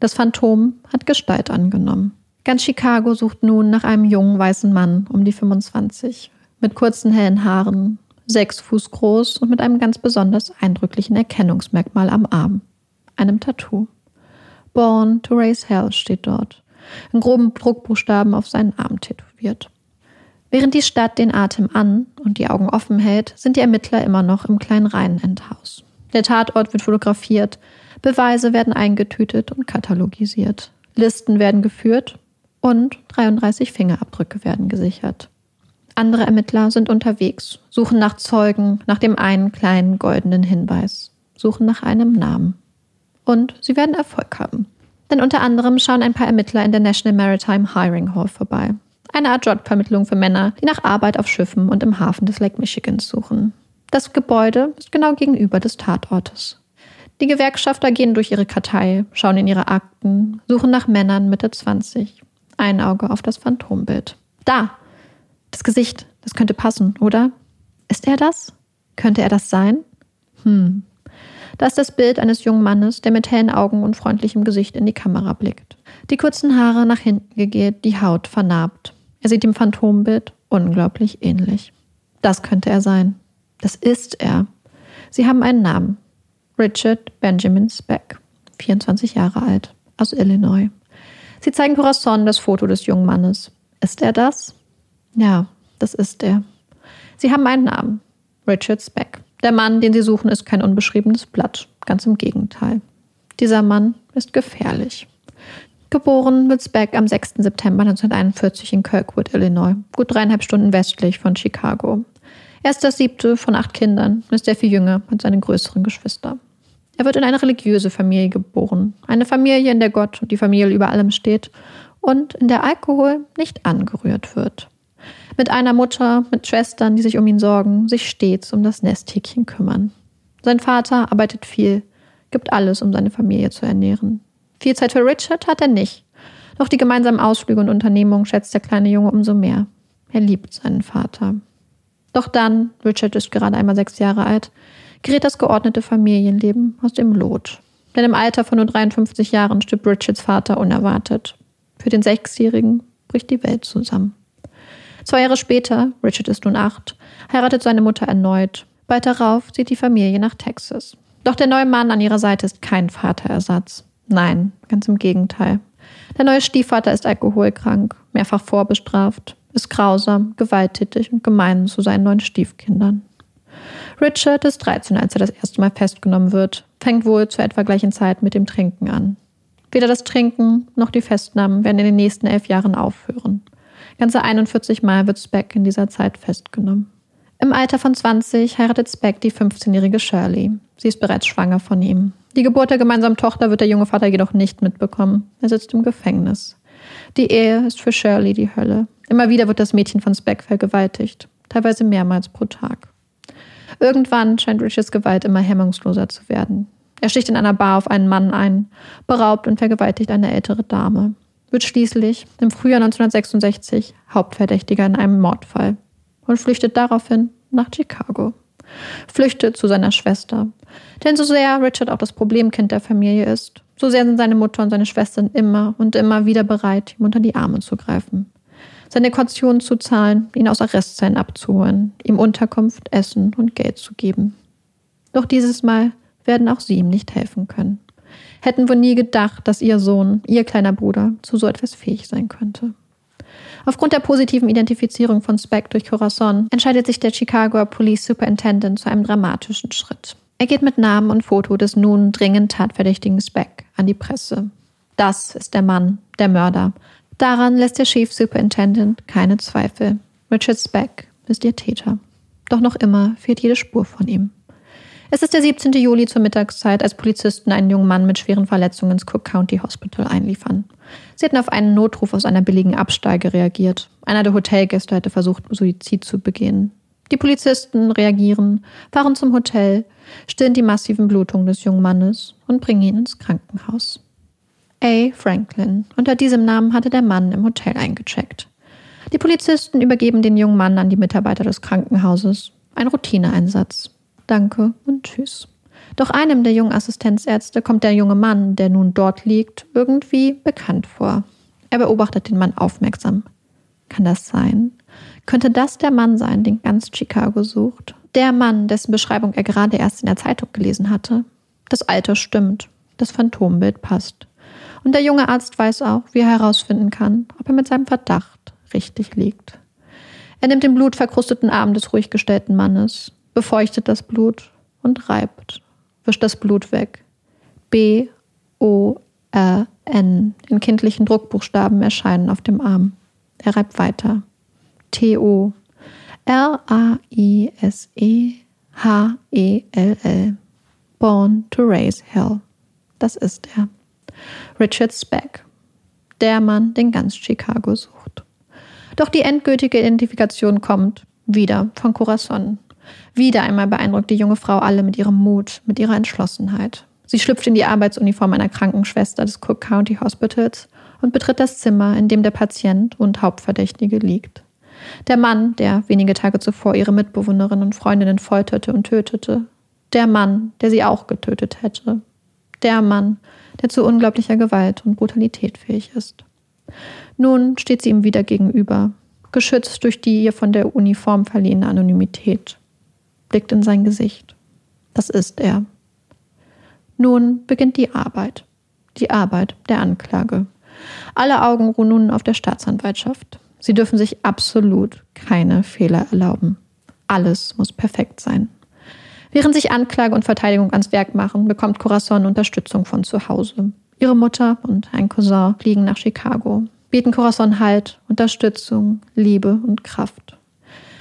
Das Phantom hat Gestalt angenommen. Ganz Chicago sucht nun nach einem jungen weißen Mann um die 25, mit kurzen hellen Haaren, sechs Fuß groß und mit einem ganz besonders eindrücklichen Erkennungsmerkmal am Arm, einem Tattoo. Born to Raise Hell steht dort, in groben Druckbuchstaben auf seinen Arm tätowiert. Während die Stadt den Atem an und die Augen offen hält, sind die Ermittler immer noch im kleinen Rheinendhaus. Der Tatort wird fotografiert, Beweise werden eingetütet und katalogisiert, Listen werden geführt und 33 Fingerabdrücke werden gesichert. Andere Ermittler sind unterwegs, suchen nach Zeugen, nach dem einen kleinen goldenen Hinweis, suchen nach einem Namen. Und sie werden Erfolg haben. Denn unter anderem schauen ein paar Ermittler in der National Maritime Hiring Hall vorbei. Eine Art Jobvermittlung für Männer, die nach Arbeit auf Schiffen und im Hafen des Lake Michigans suchen. Das Gebäude ist genau gegenüber des Tatortes. Die Gewerkschafter gehen durch ihre Kartei, schauen in ihre Akten, suchen nach Männern Mitte 20. Ein Auge auf das Phantombild. Da! Das Gesicht, das könnte passen, oder? Ist er das? Könnte er das sein? Hm. Da ist das Bild eines jungen Mannes, der mit hellen Augen und freundlichem Gesicht in die Kamera blickt. Die kurzen Haare nach hinten gegelt, die Haut vernarbt. Er sieht dem Phantombild unglaublich ähnlich. Das könnte er sein. Das ist er. Sie haben einen Namen. Richard Benjamin Speck, 24 Jahre alt, aus Illinois. Sie zeigen Corazon das Foto des jungen Mannes. Ist er das? Ja, das ist er. Sie haben einen Namen. Richard Speck. Der Mann, den Sie suchen, ist kein unbeschriebenes Blatt. Ganz im Gegenteil. Dieser Mann ist gefährlich. Geboren wird Speck am 6. September 1941 in Kirkwood, Illinois, gut dreieinhalb Stunden westlich von Chicago. Er ist das siebte von acht Kindern und ist sehr viel jünger als seine größeren Geschwister. Er wird in eine religiöse Familie geboren. Eine Familie, in der Gott und die Familie über allem steht und in der Alkohol nicht angerührt wird. Mit einer Mutter, mit Schwestern, die sich um ihn sorgen, sich stets um das Nesthäkchen kümmern. Sein Vater arbeitet viel, gibt alles, um seine Familie zu ernähren. Viel Zeit für Richard hat er nicht. Doch die gemeinsamen Ausflüge und Unternehmungen schätzt der kleine Junge umso mehr. Er liebt seinen Vater. Doch dann, Richard ist gerade einmal sechs Jahre alt, gerät das geordnete Familienleben aus dem Lot. Denn im Alter von nur 53 Jahren stirbt Richards Vater unerwartet. Für den Sechsjährigen bricht die Welt zusammen. Zwei Jahre später, Richard ist nun acht, heiratet seine Mutter erneut. Bald darauf zieht die Familie nach Texas. Doch der neue Mann an ihrer Seite ist kein Vaterersatz. Nein, ganz im Gegenteil. Der neue Stiefvater ist alkoholkrank, mehrfach vorbestraft, ist grausam, gewalttätig und gemein zu seinen neuen Stiefkindern. Richard ist 13, als er das erste Mal festgenommen wird, fängt wohl zur etwa gleichen Zeit mit dem Trinken an. Weder das Trinken noch die Festnahmen werden in den nächsten elf Jahren aufhören. Ganze 41 Mal wird Speck in dieser Zeit festgenommen. Im Alter von 20 heiratet Speck die 15-jährige Shirley. Sie ist bereits schwanger von ihm. Die Geburt der gemeinsamen Tochter wird der junge Vater jedoch nicht mitbekommen. Er sitzt im Gefängnis. Die Ehe ist für Shirley die Hölle. Immer wieder wird das Mädchen von Speck vergewaltigt, teilweise mehrmals pro Tag. Irgendwann scheint Richards Gewalt immer hemmungsloser zu werden. Er sticht in einer Bar auf einen Mann ein, beraubt und vergewaltigt eine ältere Dame, wird schließlich im Frühjahr 1966 Hauptverdächtiger in einem Mordfall und flüchtet daraufhin nach Chicago. Flüchtet zu seiner Schwester. Denn so sehr Richard auch das Problemkind der Familie ist, so sehr sind seine Mutter und seine Schwestern immer und immer wieder bereit, ihm unter die Arme zu greifen. Seine Kaution zu zahlen, ihn aus Arrestzellen abzuholen, ihm Unterkunft, Essen und Geld zu geben. Doch dieses Mal werden auch sie ihm nicht helfen können. Hätten wohl nie gedacht, dass ihr Sohn, ihr kleiner Bruder, zu so etwas fähig sein könnte. Aufgrund der positiven Identifizierung von Speck durch Corazon entscheidet sich der Chicagoer Police Superintendent zu einem dramatischen Schritt. Er geht mit Namen und Foto des nun dringend tatverdächtigen Speck an die Presse. Das ist der Mann, der Mörder. Daran lässt der Chief Superintendent keine Zweifel. Richard Speck ist ihr Täter. Doch noch immer fehlt jede Spur von ihm. Es ist der 17. Juli zur Mittagszeit, als Polizisten einen jungen Mann mit schweren Verletzungen ins Cook County Hospital einliefern. Sie hatten auf einen Notruf aus einer billigen Absteige reagiert. Einer der Hotelgäste hatte versucht, Suizid zu begehen. Die Polizisten reagieren, fahren zum Hotel, stillen die massiven Blutungen des jungen Mannes und bringen ihn ins Krankenhaus. A. Franklin. Unter diesem Namen hatte der Mann im Hotel eingecheckt. Die Polizisten übergeben den jungen Mann an die Mitarbeiter des Krankenhauses. Ein Routineeinsatz. Danke und tschüss. Doch einem der jungen Assistenzärzte kommt der junge Mann, der nun dort liegt, irgendwie bekannt vor. Er beobachtet den Mann aufmerksam. Kann das sein? Könnte das der Mann sein, den ganz Chicago sucht? Der Mann, dessen Beschreibung er gerade erst in der Zeitung gelesen hatte. Das Alter stimmt. Das Phantombild passt. Und der junge Arzt weiß auch, wie er herausfinden kann, ob er mit seinem Verdacht richtig liegt. Er nimmt den blutverkrusteten Arm des ruhig gestellten Mannes, befeuchtet das Blut und reibt, wischt das Blut weg. B, O, R, N in kindlichen Druckbuchstaben erscheinen auf dem Arm. Er reibt weiter. T, O, R, A, I, S, E, H, E, L, L. Born to raise hell. Das ist er. Richard Speck. Der Mann, den ganz Chicago sucht. Doch die endgültige Identifikation kommt wieder von Corazon. Wieder einmal beeindruckt die junge Frau alle mit ihrem Mut, mit ihrer Entschlossenheit. Sie schlüpft in die Arbeitsuniform einer Krankenschwester des Cook County Hospitals und betritt das Zimmer, in dem der Patient und Hauptverdächtige liegt. Der Mann, der wenige Tage zuvor ihre Mitbewohnerin und Freundinnen folterte und tötete. Der Mann, der sie auch getötet hätte. Der Mann, der zu unglaublicher Gewalt und Brutalität fähig ist. Nun steht sie ihm wieder gegenüber, geschützt durch die ihr von der Uniform verliehene Anonymität blickt in sein Gesicht. Das ist er. Nun beginnt die Arbeit. Die Arbeit der Anklage. Alle Augen ruhen nun auf der Staatsanwaltschaft. Sie dürfen sich absolut keine Fehler erlauben. Alles muss perfekt sein. Während sich Anklage und Verteidigung ans Werk machen, bekommt Corazon Unterstützung von zu Hause. Ihre Mutter und ein Cousin fliegen nach Chicago, bieten Corazon Halt, Unterstützung, Liebe und Kraft.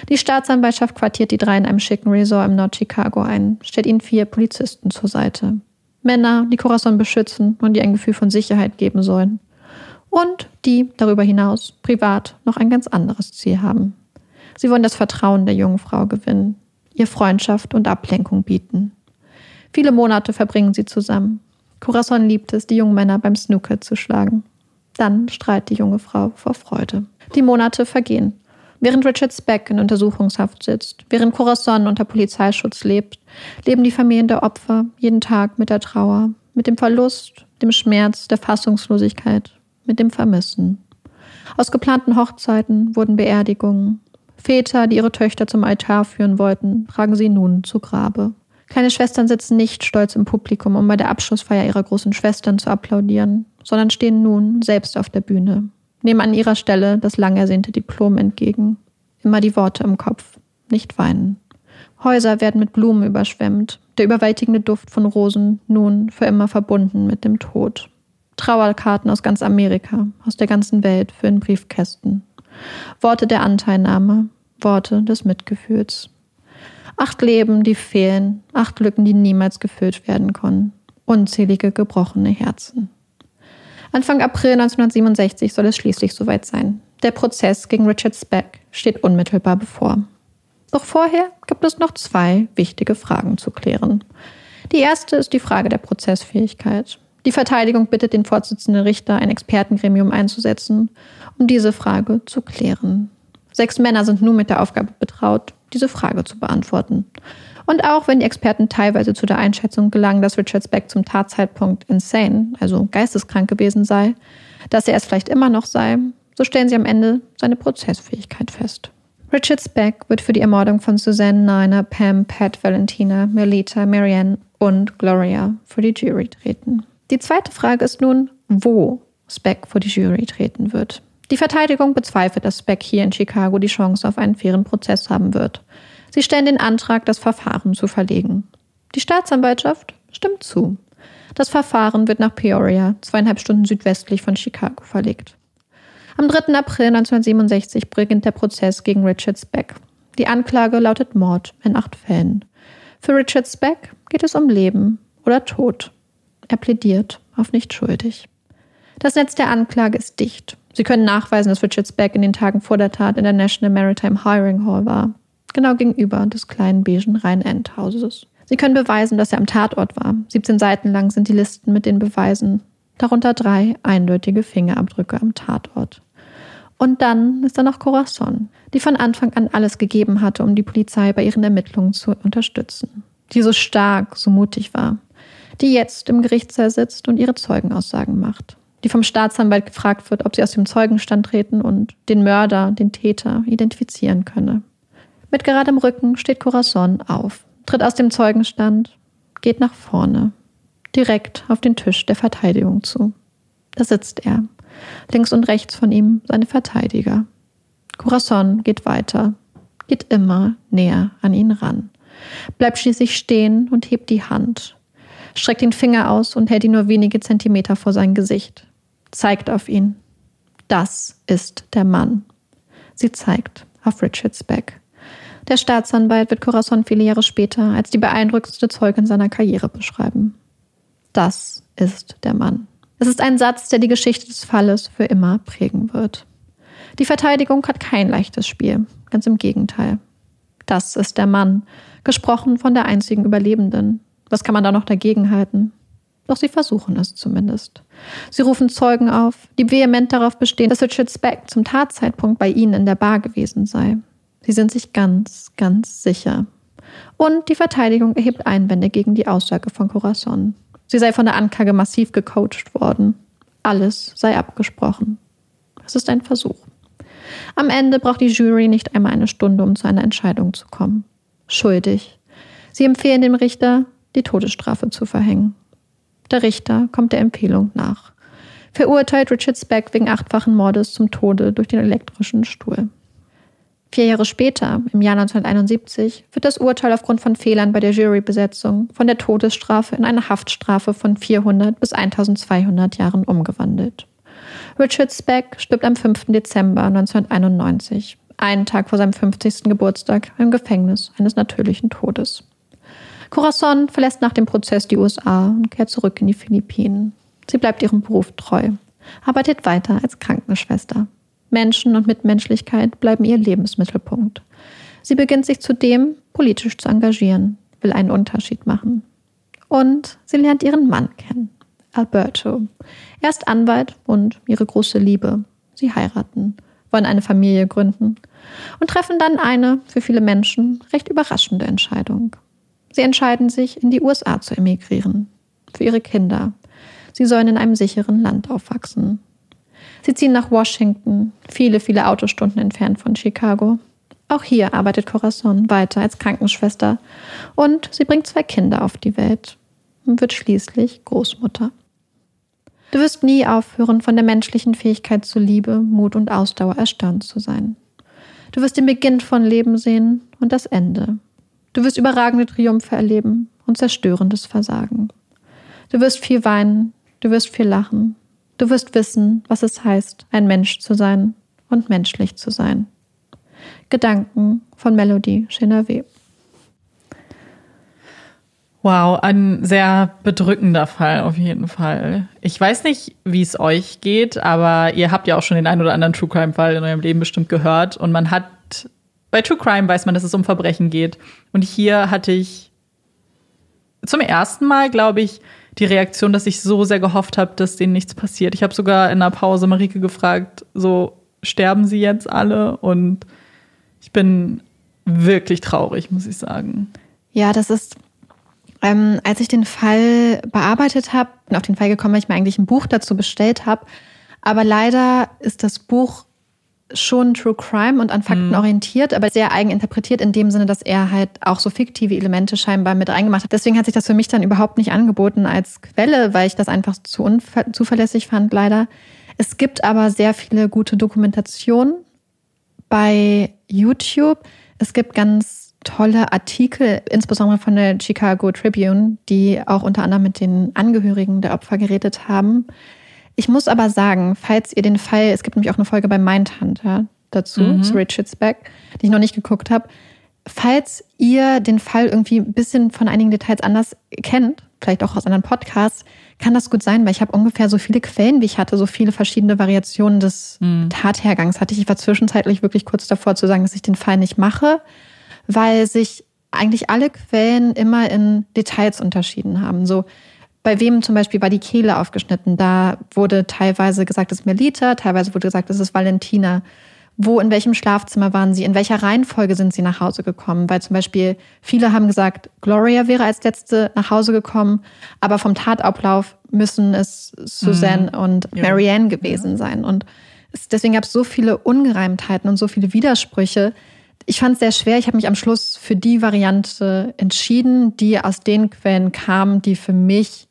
Die Staatsanwaltschaft quartiert die drei in einem schicken Resort im Nord-Chicago ein, stellt ihnen vier Polizisten zur Seite. Männer, die Corazon beschützen und ihr ein Gefühl von Sicherheit geben sollen. Und die darüber hinaus privat noch ein ganz anderes Ziel haben. Sie wollen das Vertrauen der jungen Frau gewinnen, ihr Freundschaft und Ablenkung bieten. Viele Monate verbringen sie zusammen. Corazon liebt es, die jungen Männer beim Snooker zu schlagen. Dann strahlt die junge Frau vor Freude. Die Monate vergehen. Während Richard Speck in Untersuchungshaft sitzt, während Corazon unter Polizeischutz lebt, leben die Familien der Opfer jeden Tag mit der Trauer, mit dem Verlust, dem Schmerz, der Fassungslosigkeit, mit dem Vermissen. Aus geplanten Hochzeiten wurden Beerdigungen. Väter, die ihre Töchter zum Altar führen wollten, tragen sie nun zu Grabe. Kleine Schwestern sitzen nicht stolz im Publikum, um bei der Abschlussfeier ihrer großen Schwestern zu applaudieren, sondern stehen nun selbst auf der Bühne, nehmen an ihrer Stelle das lang ersehnte Diplom entgegen. Immer die Worte im Kopf, nicht weinen. Häuser werden mit Blumen überschwemmt, der überwältigende Duft von Rosen nun für immer verbunden mit dem Tod. Trauerkarten aus ganz Amerika, aus der ganzen Welt füllen Briefkästen. Worte der Anteilnahme, Worte des Mitgefühls. Acht Leben, die fehlen, acht Lücken, die niemals gefüllt werden können. unzählige gebrochene Herzen. Anfang April 1967 soll es schließlich soweit sein. Der Prozess gegen Richard Speck steht unmittelbar bevor. Doch vorher gibt es noch zwei wichtige Fragen zu klären. Die erste ist die Frage der Prozessfähigkeit. Die Verteidigung bittet den Vorsitzenden Richter, ein Expertengremium einzusetzen, um diese Frage zu klären. Sechs Männer sind nun mit der Aufgabe betraut, diese Frage zu beantworten. Und auch wenn die Experten teilweise zu der Einschätzung gelangen, dass Richard Speck zum Tatzeitpunkt insane, also geisteskrank gewesen sei, dass er es vielleicht immer noch sei, so stellen sie am Ende seine Prozessfähigkeit fest. Richard Speck wird für die Ermordung von Suzanne, Nina, Pam, Pat, Valentina, Melita, Marianne und Gloria vor die Jury treten. Die zweite Frage ist nun, wo Speck vor die Jury treten wird. Die Verteidigung bezweifelt, dass Speck hier in Chicago die Chance auf einen fairen Prozess haben wird. Sie stellen den Antrag, das Verfahren zu verlegen. Die Staatsanwaltschaft stimmt zu. Das Verfahren wird nach Peoria, zweieinhalb Stunden südwestlich von Chicago, verlegt. Am 3. April 1967 beginnt der Prozess gegen Richard Speck. Die Anklage lautet Mord in acht Fällen. Für Richard Speck geht es um Leben oder Tod. Er plädiert auf nicht schuldig. Das Netz der Anklage ist dicht. Sie können nachweisen, dass Richard Speck in den Tagen vor der Tat in der National Maritime Hiring Hall war, genau gegenüber des kleinen beigen Rhein-End-Hauses. Sie können beweisen, dass er am Tatort war. 17 Seiten lang sind die Listen mit den Beweisen, darunter drei eindeutige Fingerabdrücke am Tatort. Und dann ist da noch Corazon, die von Anfang an alles gegeben hatte, um die Polizei bei ihren Ermittlungen zu unterstützen. Die so stark, so mutig war. Die jetzt im Gerichtssaal sitzt und ihre Zeugenaussagen macht. Die vom Staatsanwalt gefragt wird, ob sie aus dem Zeugenstand treten und den Mörder, den Täter identifizieren könne. Mit geradem Rücken steht Corazon auf, tritt aus dem Zeugenstand, geht nach vorne, direkt auf den Tisch der Verteidigung zu. Da sitzt er, Links und rechts von ihm seine Verteidiger. Corazon geht weiter, geht immer näher an ihn ran, bleibt schließlich stehen und hebt die Hand, streckt den Finger aus und hält ihn nur wenige Zentimeter vor sein Gesicht, zeigt auf ihn. Das ist der Mann. Sie zeigt auf Richard Speck. Der Staatsanwalt wird Corazon viele Jahre später als die beeindruckendste Zeugin seiner Karriere beschreiben. Das ist der Mann. Es ist ein Satz, der die Geschichte des Falles für immer prägen wird. Die Verteidigung hat kein leichtes Spiel, ganz im Gegenteil. Das ist der Mann, gesprochen von der einzigen Überlebenden. Was kann man da noch dagegen halten? Doch sie versuchen es zumindest. Sie rufen Zeugen auf, die vehement darauf bestehen, dass Richard Speck zum Tatzeitpunkt bei ihnen in der Bar gewesen sei. Sie sind sich ganz, ganz sicher. Und die Verteidigung erhebt Einwände gegen die Aussage von Corazon. Sie sei von der Anklage massiv gecoacht worden. Alles sei abgesprochen. Es ist ein Versuch. Am Ende braucht die Jury nicht einmal eine Stunde, um zu einer Entscheidung zu kommen. Schuldig. Sie empfehlen dem Richter, die Todesstrafe zu verhängen. Der Richter kommt der Empfehlung nach. Verurteilt Richard Speck wegen achtfachen Mordes zum Tode durch den elektrischen Stuhl. Vier Jahre später, im Jahr 1971, wird das Urteil aufgrund von Fehlern bei der Jurybesetzung von der Todesstrafe in eine Haftstrafe von 400 bis 1200 Jahren umgewandelt. Richard Speck stirbt am 5. Dezember 1991, einen Tag vor seinem 50. Geburtstag, im Gefängnis eines natürlichen Todes. Corazon verlässt nach dem Prozess die USA und kehrt zurück in die Philippinen. Sie bleibt ihrem Beruf treu, arbeitet weiter als Krankenschwester. Menschen und Mitmenschlichkeit bleiben ihr Lebensmittelpunkt. Sie beginnt sich zudem politisch zu engagieren, will einen Unterschied machen. Und sie lernt ihren Mann kennen, Alberto. Er ist Anwalt und ihre große Liebe. Sie heiraten, wollen eine Familie gründen und treffen dann eine, für viele Menschen, recht überraschende Entscheidung. Sie entscheiden sich, in die USA zu emigrieren. Für ihre Kinder. Sie sollen in einem sicheren Land aufwachsen. Sie ziehen nach Washington, viele, viele Autostunden entfernt von Chicago. Auch hier arbeitet Corazon weiter als Krankenschwester und sie bringt zwei Kinder auf die Welt und wird schließlich Großmutter. Du wirst nie aufhören, von der menschlichen Fähigkeit zu Liebe, Mut und Ausdauer erstaunt zu sein. Du wirst den Beginn von Leben sehen und das Ende. Du wirst überragende Triumphe erleben und zerstörendes Versagen. Du wirst viel weinen, du wirst viel lachen, Du wirst wissen, was es heißt, ein Mensch zu sein und menschlich zu sein. Gedanken von Melody Chenave. Wow, ein sehr bedrückender Fall auf jeden Fall. Ich weiß nicht, wie es euch geht, aber ihr habt ja auch schon den einen oder anderen True Crime Fall in eurem Leben bestimmt gehört und man hat bei True Crime weiß man, dass es um Verbrechen geht und hier hatte ich zum ersten Mal, glaube ich, die Reaktion, dass ich so sehr gehofft habe, dass denen nichts passiert. Ich habe sogar in einer Pause Marike gefragt, so sterben sie jetzt alle und ich bin wirklich traurig, muss ich sagen. Ja, das ist ähm, als ich den Fall bearbeitet habe, auf den Fall gekommen, weil ich mir eigentlich ein Buch dazu bestellt habe. Aber leider ist das Buch schon True Crime und an Fakten mhm. orientiert, aber sehr eigen interpretiert in dem Sinne, dass er halt auch so fiktive Elemente scheinbar mit reingemacht hat. Deswegen hat sich das für mich dann überhaupt nicht angeboten als Quelle, weil ich das einfach zu zuverlässig fand, leider. Es gibt aber sehr viele gute Dokumentationen bei YouTube. Es gibt ganz tolle Artikel, insbesondere von der Chicago Tribune, die auch unter anderem mit den Angehörigen der Opfer geredet haben. Ich muss aber sagen, falls ihr den Fall, es gibt nämlich auch eine Folge bei Mindhunter dazu, mhm. zu Richards Beck, die ich noch nicht geguckt habe. Falls ihr den Fall irgendwie ein bisschen von einigen Details anders kennt, vielleicht auch aus anderen Podcasts, kann das gut sein, weil ich habe ungefähr so viele Quellen, wie ich hatte, so viele verschiedene Variationen des mhm. Tathergangs hatte ich. Ich war zwischenzeitlich wirklich kurz davor zu sagen, dass ich den Fall nicht mache weil sich eigentlich alle Quellen immer in Details unterschieden haben. So bei wem zum Beispiel war die Kehle aufgeschnitten? Da wurde teilweise gesagt, es ist Melita, teilweise wurde gesagt, es ist Valentina. Wo, in welchem Schlafzimmer waren sie? In welcher Reihenfolge sind sie nach Hause gekommen? Weil zum Beispiel viele haben gesagt, Gloria wäre als letzte nach Hause gekommen, aber vom Tatablauf müssen es Suzanne mhm. und ja. Marianne gewesen ja. sein. Und es, deswegen gab es so viele Ungereimtheiten und so viele Widersprüche, ich fand es sehr schwer. Ich habe mich am Schluss für die Variante entschieden, die aus den Quellen kam, die für mich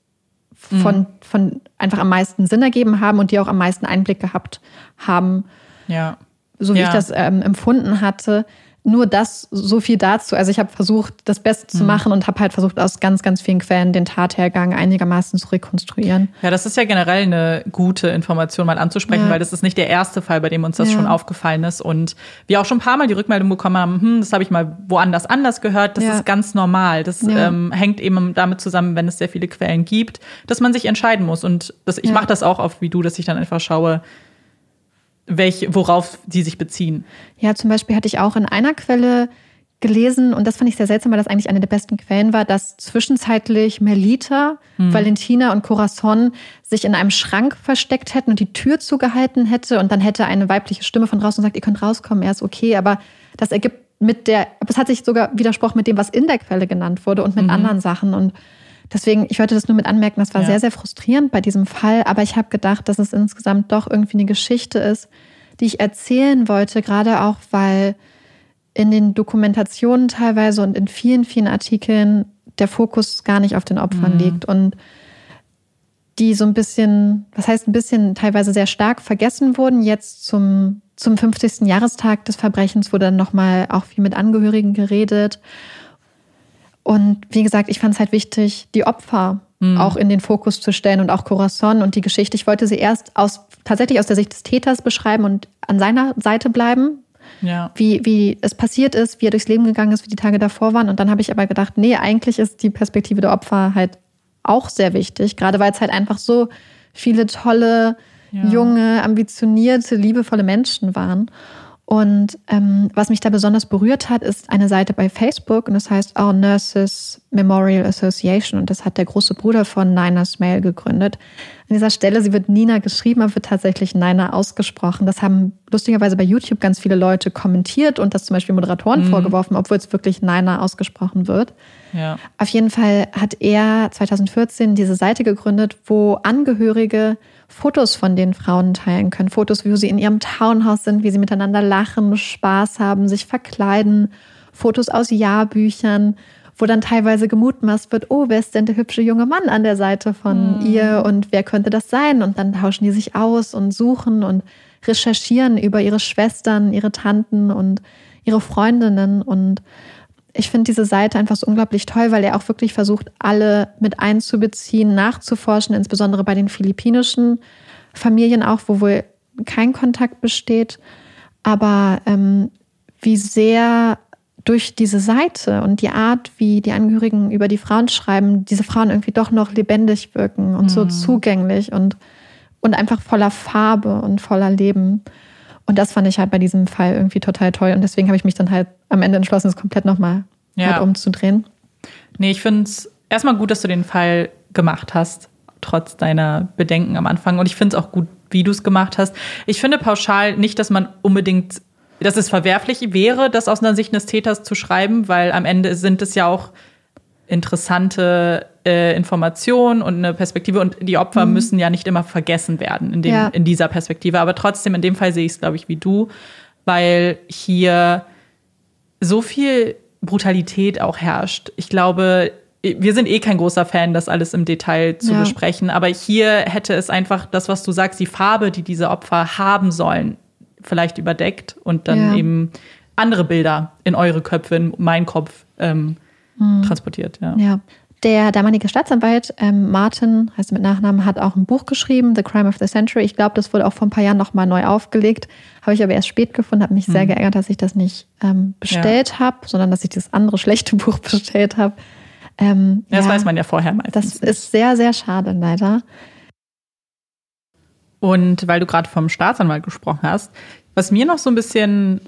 mhm. von einfach am meisten Sinn ergeben haben und die auch am meisten Einblick gehabt haben. Ja. So wie ja. ich das ähm, empfunden hatte nur das, so viel dazu. Also ich habe versucht, das Beste zu mhm. machen und habe halt versucht, aus ganz, ganz vielen Quellen den Tathergang einigermaßen zu rekonstruieren. Ja, das ist ja generell eine gute Information mal anzusprechen, ja. weil das ist nicht der erste Fall, bei dem uns das ja. schon aufgefallen ist. Und wir auch schon ein paar Mal die Rückmeldung bekommen haben, hm, das habe ich mal woanders anders gehört. Das ja. ist ganz normal. Das ähm, hängt eben damit zusammen, wenn es sehr viele Quellen gibt, dass man sich entscheiden muss. Und das, ich mache das auch oft wie du, dass ich dann einfach schaue, welch, worauf die sich beziehen. Ja, zum Beispiel hatte ich auch in einer Quelle gelesen, und das fand ich sehr seltsam, weil das eigentlich eine der besten Quellen war, dass zwischenzeitlich Melita, hm. Valentina und Corazon sich in einem Schrank versteckt hätten und die Tür zugehalten hätte und dann hätte eine weibliche Stimme von draußen gesagt, ihr könnt rauskommen, er ist okay, aber das ergibt mit der, es hat sich sogar widersprochen mit dem, was in der Quelle genannt wurde und mit mhm. anderen Sachen und Deswegen, ich wollte das nur mit anmerken, das war ja. sehr, sehr frustrierend bei diesem Fall, aber ich habe gedacht, dass es insgesamt doch irgendwie eine Geschichte ist, die ich erzählen wollte, gerade auch, weil in den Dokumentationen teilweise und in vielen, vielen Artikeln der Fokus gar nicht auf den Opfern mhm. liegt und die so ein bisschen, was heißt ein bisschen, teilweise sehr stark vergessen wurden. Jetzt zum, zum 50. Jahrestag des Verbrechens wurde dann nochmal auch viel mit Angehörigen geredet. Und wie gesagt, ich fand es halt wichtig, die Opfer mhm. auch in den Fokus zu stellen und auch Corazon und die Geschichte. Ich wollte sie erst aus, tatsächlich aus der Sicht des Täters beschreiben und an seiner Seite bleiben. Ja. Wie, wie es passiert ist, wie er durchs Leben gegangen ist, wie die Tage davor waren. Und dann habe ich aber gedacht, nee, eigentlich ist die Perspektive der Opfer halt auch sehr wichtig, gerade weil es halt einfach so viele tolle, ja. junge, ambitionierte, liebevolle Menschen waren. Und ähm, was mich da besonders berührt hat, ist eine Seite bei Facebook und das heißt Our Nurses Memorial Association und das hat der große Bruder von Nina Smale gegründet. An dieser Stelle, sie wird Nina geschrieben, aber wird tatsächlich Nina ausgesprochen. Das haben lustigerweise bei YouTube ganz viele Leute kommentiert und das zum Beispiel Moderatoren mhm. vorgeworfen, obwohl es wirklich Nina ausgesprochen wird. Ja. Auf jeden Fall hat er 2014 diese Seite gegründet, wo Angehörige Fotos von den Frauen teilen können. Fotos, wie sie in ihrem Townhouse sind, wie sie miteinander lachen, Spaß haben, sich verkleiden. Fotos aus Jahrbüchern, wo dann teilweise gemutmaßt wird, oh, wer ist denn der hübsche junge Mann an der Seite von mhm. ihr und wer könnte das sein? Und dann tauschen die sich aus und suchen und recherchieren über ihre Schwestern, ihre Tanten und ihre Freundinnen und ich finde diese Seite einfach so unglaublich toll, weil er auch wirklich versucht, alle mit einzubeziehen, nachzuforschen, insbesondere bei den philippinischen Familien auch, wo wohl kein Kontakt besteht. Aber ähm, wie sehr durch diese Seite und die Art, wie die Angehörigen über die Frauen schreiben, diese Frauen irgendwie doch noch lebendig wirken und mhm. so zugänglich und, und einfach voller Farbe und voller Leben. Und das fand ich halt bei diesem Fall irgendwie total toll. Und deswegen habe ich mich dann halt am Ende entschlossen, es komplett nochmal ja. halt umzudrehen. Nee, ich finde es erstmal gut, dass du den Fall gemacht hast, trotz deiner Bedenken am Anfang. Und ich finde es auch gut, wie du es gemacht hast. Ich finde pauschal nicht, dass man unbedingt, dass es verwerflich wäre, das aus einer Sicht des Täters zu schreiben, weil am Ende sind es ja auch interessante äh, Informationen und eine Perspektive und die Opfer mhm. müssen ja nicht immer vergessen werden in, dem, ja. in dieser Perspektive. Aber trotzdem, in dem Fall sehe ich es, glaube ich, wie du, weil hier so viel Brutalität auch herrscht. Ich glaube, wir sind eh kein großer Fan, das alles im Detail zu ja. besprechen, aber hier hätte es einfach das, was du sagst, die Farbe, die diese Opfer haben sollen, vielleicht überdeckt und dann ja. eben andere Bilder in eure Köpfe, in meinen Kopf ähm, mhm. transportiert. Ja. ja. Der damalige Staatsanwalt ähm, Martin, heißt er mit Nachnamen, hat auch ein Buch geschrieben, The Crime of the Century. Ich glaube, das wurde auch vor ein paar Jahren nochmal neu aufgelegt. Habe ich aber erst spät gefunden, habe mich mhm. sehr geärgert, dass ich das nicht ähm, bestellt ja. habe, sondern dass ich das andere schlechte Buch bestellt habe. Ähm, ja, das ja, weiß man ja vorher meistens. Das ist sehr, sehr schade, leider. Und weil du gerade vom Staatsanwalt gesprochen hast, was mir noch so ein bisschen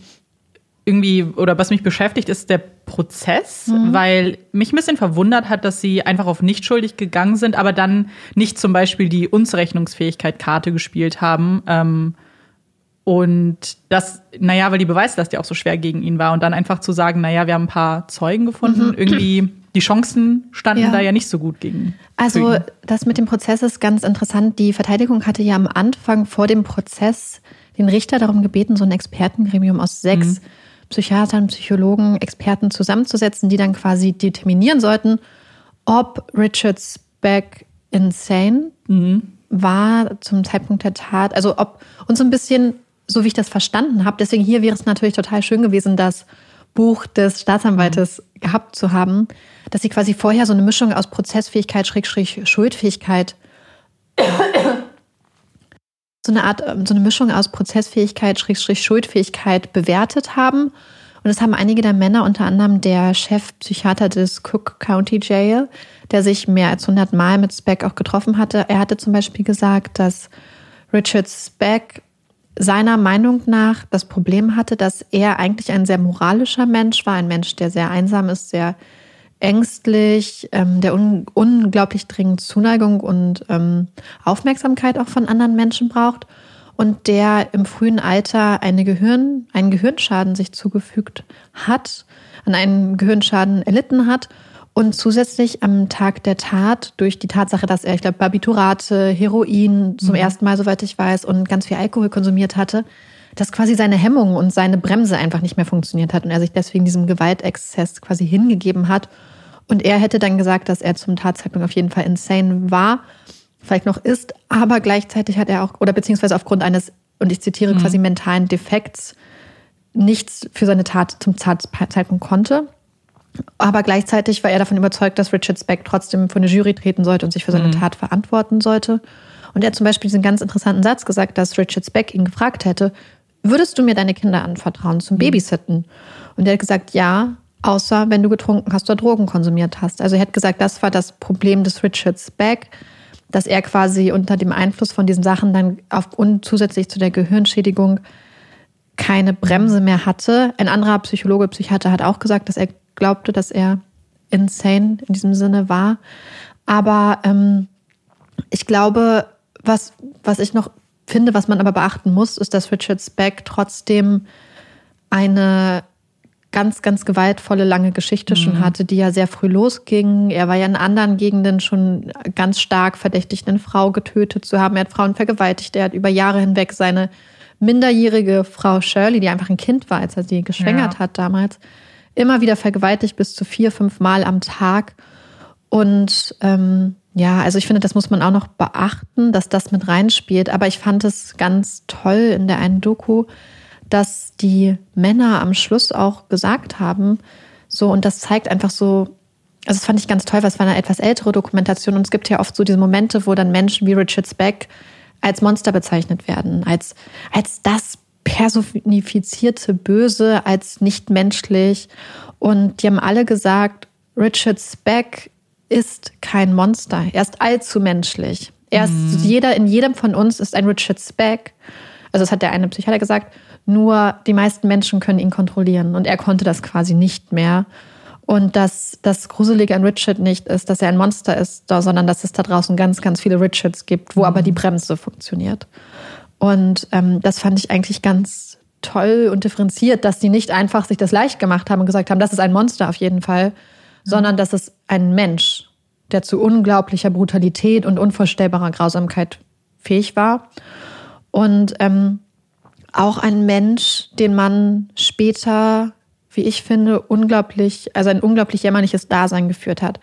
irgendwie oder was mich beschäftigt, ist der Prozess, mhm. weil mich ein bisschen verwundert hat, dass sie einfach auf nicht schuldig gegangen sind, aber dann nicht zum Beispiel die Unzurechnungsfähigkeit Karte gespielt haben. Ähm, und das, naja, weil die Beweislast ja auch so schwer gegen ihn war. Und dann einfach zu sagen, naja, wir haben ein paar Zeugen gefunden, mhm. irgendwie die Chancen standen ja. da ja nicht so gut gegen. Also das mit dem Prozess ist ganz interessant. Die Verteidigung hatte ja am Anfang vor dem Prozess den Richter darum gebeten, so ein Expertengremium aus sechs mhm. Psychiatern, Psychologen, Experten zusammenzusetzen, die dann quasi determinieren sollten, ob Richard Speck insane mhm. war zum Zeitpunkt der Tat. Also ob uns so ein bisschen, so wie ich das verstanden habe, deswegen hier wäre es natürlich total schön gewesen, das Buch des Staatsanwaltes mhm. gehabt zu haben, dass sie quasi vorher so eine Mischung aus Prozessfähigkeit, Schrägstrich, Schuldfähigkeit so eine Art, ähm, so eine Mischung aus Prozessfähigkeit, Schrägstrich Schuldfähigkeit bewertet haben. Und das haben einige der Männer, unter anderem der Chefpsychiater des Cook County Jail, der sich mehr als 100 Mal mit Speck auch getroffen hatte. Er hatte zum Beispiel gesagt, dass Richard Speck seiner Meinung nach das Problem hatte, dass er eigentlich ein sehr moralischer Mensch war, ein Mensch, der sehr einsam ist, sehr ängstlich, ähm, der un unglaublich dringend Zuneigung und ähm, Aufmerksamkeit auch von anderen Menschen braucht und der im frühen Alter eine Gehirn, einen Gehirnschaden sich zugefügt hat, an einen Gehirnschaden erlitten hat und zusätzlich am Tag der Tat durch die Tatsache, dass er, ich glaube, Barbiturate, Heroin zum mhm. ersten Mal, soweit ich weiß, und ganz viel Alkohol konsumiert hatte, dass quasi seine Hemmung und seine Bremse einfach nicht mehr funktioniert hat und er sich deswegen diesem Gewaltexzess quasi hingegeben hat. Und er hätte dann gesagt, dass er zum Tatzeitpunkt auf jeden Fall insane war, vielleicht noch ist, aber gleichzeitig hat er auch, oder beziehungsweise aufgrund eines, und ich zitiere mhm. quasi mentalen Defekts, nichts für seine Tat zum Zeitpunkt konnte. Aber gleichzeitig war er davon überzeugt, dass Richard Speck trotzdem vor eine Jury treten sollte und sich für seine mhm. Tat verantworten sollte. Und er hat zum Beispiel diesen ganz interessanten Satz gesagt, dass Richard Speck ihn gefragt hätte, würdest du mir deine Kinder anvertrauen zum mhm. Babysitten? Und er hat gesagt, ja, außer wenn du getrunken hast oder Drogen konsumiert hast. Also er hat gesagt, das war das Problem des Richard Speck, dass er quasi unter dem Einfluss von diesen Sachen dann auf, und zusätzlich zu der Gehirnschädigung keine Bremse mehr hatte. Ein anderer Psychologe, Psychiater hat auch gesagt, dass er glaubte, dass er insane in diesem Sinne war. Aber ähm, ich glaube, was, was ich noch finde, was man aber beachten muss, ist, dass Richard Speck trotzdem eine ganz, ganz gewaltvolle lange Geschichte mhm. schon hatte, die ja sehr früh losging. Er war ja in anderen Gegenden schon ganz stark verdächtigt, eine Frau getötet zu haben. Er hat Frauen vergewaltigt. Er hat über Jahre hinweg seine minderjährige Frau Shirley, die einfach ein Kind war, als er sie geschwängert ja. hat damals, immer wieder vergewaltigt bis zu vier, fünf Mal am Tag. Und ähm, ja, also ich finde, das muss man auch noch beachten, dass das mit reinspielt. Aber ich fand es ganz toll in der einen Doku, dass die Männer am Schluss auch gesagt haben, so, und das zeigt einfach so, also das fand ich ganz toll, weil es war eine etwas ältere Dokumentation und es gibt ja oft so diese Momente, wo dann Menschen wie Richard Speck als Monster bezeichnet werden, als, als das personifizierte Böse, als nicht menschlich. Und die haben alle gesagt, Richard Speck ist kein Monster. Er ist allzu menschlich. Er ist mhm. jeder, in jedem von uns ist ein Richard Speck. Also das hat der eine Psychiater gesagt. Nur die meisten Menschen können ihn kontrollieren und er konnte das quasi nicht mehr. Und dass das Gruselige an Richard nicht ist, dass er ein Monster ist, sondern dass es da draußen ganz, ganz viele Richards gibt, wo mhm. aber die Bremse funktioniert. Und ähm, das fand ich eigentlich ganz toll und differenziert, dass die nicht einfach sich das leicht gemacht haben und gesagt haben, das ist ein Monster auf jeden Fall, mhm. Sondern das ist ein Mensch, der zu unglaublicher Brutalität und unvorstellbarer Grausamkeit fähig war. Und ähm, auch ein Mensch, den man später, wie ich finde, unglaublich, also ein unglaublich jämmerliches Dasein geführt hat.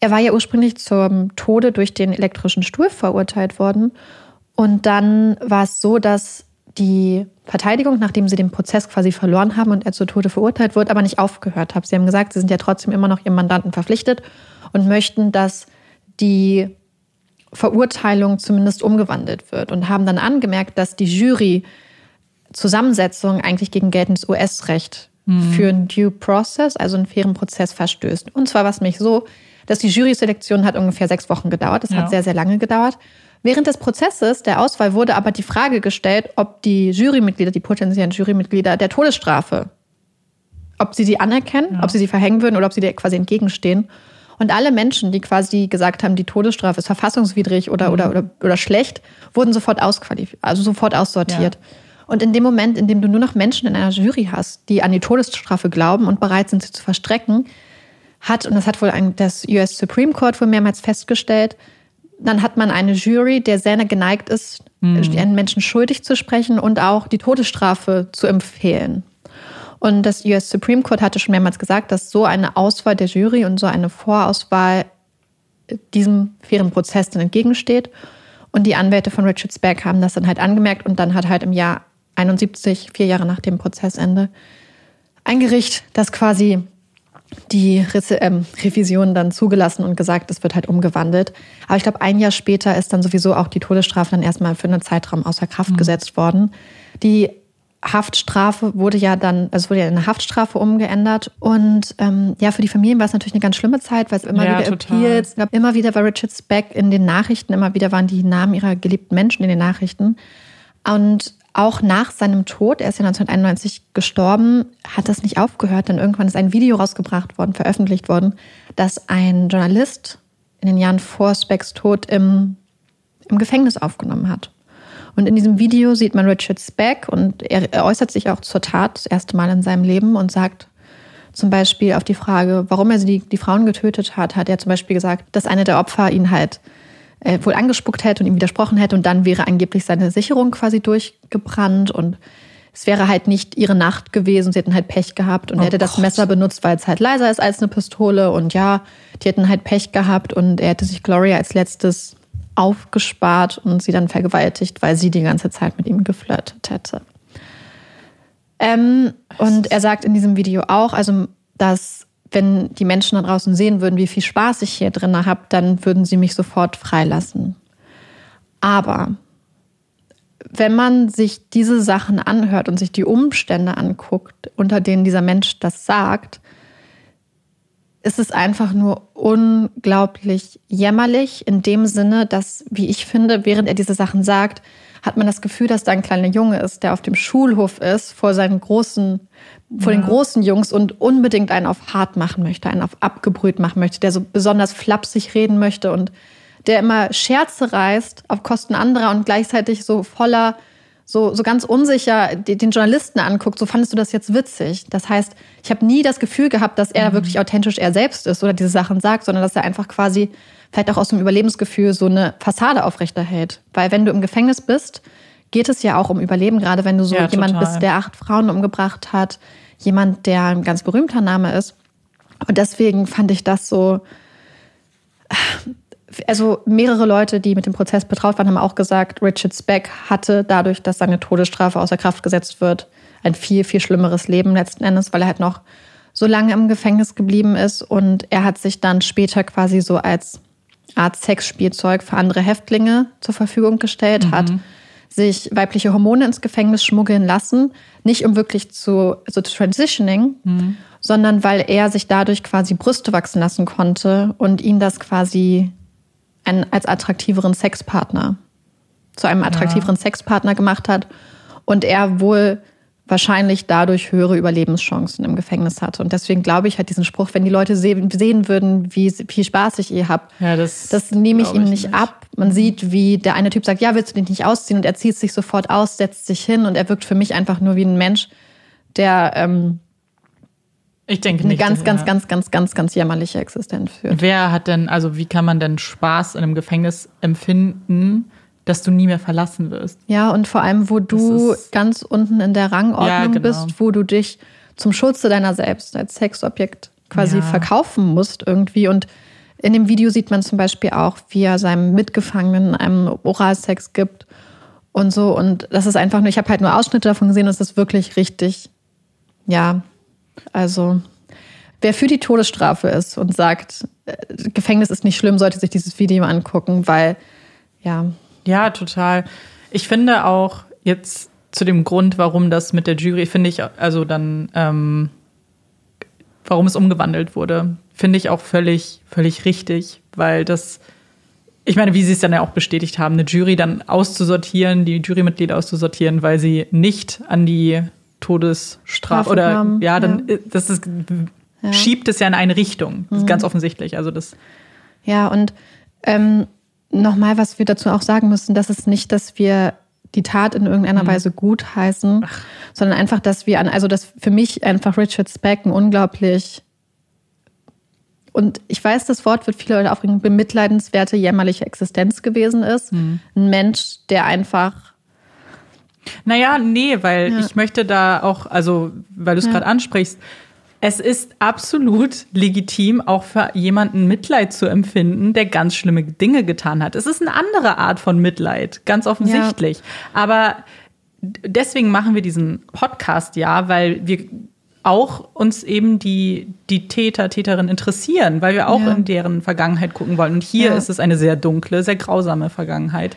Er war ja ursprünglich zum Tode durch den elektrischen Stuhl verurteilt worden. Und dann war es so, dass die Verteidigung, nachdem sie den Prozess quasi verloren haben und er zu Tode verurteilt wird, aber nicht aufgehört hat. Sie haben gesagt, sie sind ja trotzdem immer noch ihrem Mandanten verpflichtet und möchten, dass die Verurteilung zumindest umgewandelt wird und haben dann angemerkt, dass die Jury Zusammensetzung eigentlich gegen geltendes US-Recht mhm. für einen Due Process, also einen fairen Prozess, verstößt. Und zwar war es nämlich so, dass die Jury-Selektion hat ungefähr sechs Wochen gedauert. Das ja. hat sehr, sehr lange gedauert. Während des Prozesses der Auswahl wurde aber die Frage gestellt, ob die Jurymitglieder, die potenziellen Jurymitglieder der Todesstrafe, ob sie sie anerkennen, ja. ob sie sie verhängen würden oder ob sie dir quasi entgegenstehen. Und alle Menschen, die quasi gesagt haben, die Todesstrafe ist verfassungswidrig oder, mhm. oder, oder, oder schlecht, wurden sofort ausqualifiziert, also sofort aussortiert. Ja. Und in dem Moment, in dem du nur noch Menschen in einer Jury hast, die an die Todesstrafe glauben und bereit sind, sie zu verstrecken, hat, und das hat wohl ein, das US Supreme Court wohl mehrmals festgestellt, dann hat man eine Jury, der sehr geneigt ist, mhm. einen Menschen schuldig zu sprechen und auch die Todesstrafe zu empfehlen. Und das US Supreme Court hatte schon mehrmals gesagt, dass so eine Auswahl der Jury und so eine Vorauswahl diesem fairen Prozess dann entgegensteht. Und die Anwälte von Richard Speck haben das dann halt angemerkt und dann hat halt im Jahr 71, vier Jahre nach dem Prozessende, ein Gericht, das quasi die Re ähm, Revision dann zugelassen und gesagt, es wird halt umgewandelt. Aber ich glaube, ein Jahr später ist dann sowieso auch die Todesstrafe dann erstmal für einen Zeitraum außer Kraft mhm. gesetzt worden. Die Haftstrafe wurde ja dann, also es wurde ja in eine Haftstrafe umgeändert. Und ähm, ja, für die Familien war es natürlich eine ganz schlimme Zeit, weil es immer ja, wieder total. Appeals gab. Immer wieder war Richard Speck in den Nachrichten, immer wieder waren die Namen ihrer geliebten Menschen in den Nachrichten. Und auch nach seinem Tod, er ist ja 1991 gestorben, hat das nicht aufgehört, denn irgendwann ist ein Video rausgebracht worden, veröffentlicht worden, dass ein Journalist in den Jahren vor Specks Tod im, im Gefängnis aufgenommen hat. Und in diesem Video sieht man Richard Speck und er, er äußert sich auch zur Tat das erste Mal in seinem Leben und sagt zum Beispiel auf die Frage, warum er die, die Frauen getötet hat, hat er zum Beispiel gesagt, dass eine der Opfer ihn halt äh, wohl angespuckt hätte und ihm widersprochen hätte und dann wäre angeblich seine Sicherung quasi durchgebrannt und es wäre halt nicht ihre Nacht gewesen, sie hätten halt Pech gehabt und oh er hätte Gott. das Messer benutzt, weil es halt leiser ist als eine Pistole und ja, die hätten halt Pech gehabt und er hätte sich Gloria als letztes aufgespart und sie dann vergewaltigt, weil sie die ganze Zeit mit ihm geflirtet hätte. Ähm, und er sagt in diesem Video auch, also dass wenn die Menschen da draußen sehen würden, wie viel Spaß ich hier drin habe, dann würden sie mich sofort freilassen. Aber wenn man sich diese Sachen anhört und sich die Umstände anguckt, unter denen dieser Mensch das sagt, ist es einfach nur unglaublich jämmerlich in dem Sinne, dass, wie ich finde, während er diese Sachen sagt, hat man das Gefühl, dass da ein kleiner Junge ist, der auf dem Schulhof ist, vor seinen großen vor ja. den großen Jungs und unbedingt einen auf hart machen möchte, einen auf abgebrüht machen möchte, der so besonders flapsig reden möchte und der immer Scherze reißt auf Kosten anderer und gleichzeitig so voller, so, so ganz unsicher den Journalisten anguckt, so fandest du das jetzt witzig. Das heißt, ich habe nie das Gefühl gehabt, dass er mhm. wirklich authentisch er selbst ist oder diese Sachen sagt, sondern dass er einfach quasi vielleicht auch aus dem Überlebensgefühl so eine Fassade aufrechterhält. Weil wenn du im Gefängnis bist, geht es ja auch um Überleben, gerade wenn du so ja, jemand bist, der acht Frauen umgebracht hat, jemand, der ein ganz berühmter Name ist. Und deswegen fand ich das so. Also mehrere Leute, die mit dem Prozess betraut waren, haben auch gesagt, Richard Speck hatte dadurch, dass seine Todesstrafe außer Kraft gesetzt wird, ein viel, viel schlimmeres Leben letzten Endes, weil er halt noch so lange im Gefängnis geblieben ist. Und er hat sich dann später quasi so als Art Sexspielzeug für andere Häftlinge zur Verfügung gestellt, mhm. hat sich weibliche Hormone ins Gefängnis schmuggeln lassen, nicht um wirklich zu so transitioning, mhm. sondern weil er sich dadurch quasi Brüste wachsen lassen konnte und ihn das quasi ein, als attraktiveren Sexpartner zu einem attraktiveren ja. Sexpartner gemacht hat und er wohl wahrscheinlich dadurch höhere Überlebenschancen im Gefängnis hatte. Und deswegen glaube ich halt diesen Spruch, wenn die Leute sehen, sehen würden, wie viel Spaß ich ihr habt, ja, das, das nehme ich ihm nicht, nicht ab. Man sieht, wie der eine Typ sagt, ja, willst du dich nicht ausziehen? Und er zieht sich sofort aus, setzt sich hin und er wirkt für mich einfach nur wie ein Mensch, der ähm, ich denke eine nicht, ganz, ganz, ja. ganz, ganz, ganz, ganz jämmerliche Existenz führt. Wer hat denn, also wie kann man denn Spaß in einem Gefängnis empfinden? Dass du nie mehr verlassen wirst. Ja, und vor allem, wo du ganz unten in der Rangordnung ja, genau. bist, wo du dich zum Schutze deiner selbst als Sexobjekt quasi ja. verkaufen musst irgendwie. Und in dem Video sieht man zum Beispiel auch, wie er seinem Mitgefangenen einem Oralsex gibt und so. Und das ist einfach nur, ich habe halt nur Ausschnitte davon gesehen und es ist wirklich richtig, ja, also wer für die Todesstrafe ist und sagt, äh, Gefängnis ist nicht schlimm, sollte sich dieses Video angucken, weil, ja, ja, total. Ich finde auch jetzt zu dem Grund, warum das mit der Jury, finde ich, also dann, ähm, warum es umgewandelt wurde, finde ich auch völlig, völlig richtig, weil das, ich meine, wie sie es dann ja auch bestätigt haben, eine Jury dann auszusortieren, die Jurymitglieder auszusortieren, weil sie nicht an die Todesstrafe oder haben. ja, dann ja. das ist, ja. schiebt es ja in eine Richtung. Mhm. ganz offensichtlich. Also das. Ja, und ähm, nochmal, was wir dazu auch sagen müssen, das ist nicht, dass wir die Tat in irgendeiner mhm. Weise gutheißen, Ach. sondern einfach, dass wir an, also dass für mich einfach Richard Speck ein unglaublich und ich weiß, das Wort wird viele Leute aufregen, bemitleidenswerte, jämmerliche Existenz gewesen ist. Mhm. Ein Mensch, der einfach. Naja, nee, weil ja. ich möchte da auch, also, weil du es ja. gerade ansprichst, es ist absolut legitim, auch für jemanden Mitleid zu empfinden, der ganz schlimme Dinge getan hat. Es ist eine andere Art von Mitleid, ganz offensichtlich. Ja. Aber deswegen machen wir diesen Podcast ja, weil wir auch uns eben die, die Täter, Täterin interessieren, weil wir auch ja. in deren Vergangenheit gucken wollen. Und hier ja. ist es eine sehr dunkle, sehr grausame Vergangenheit.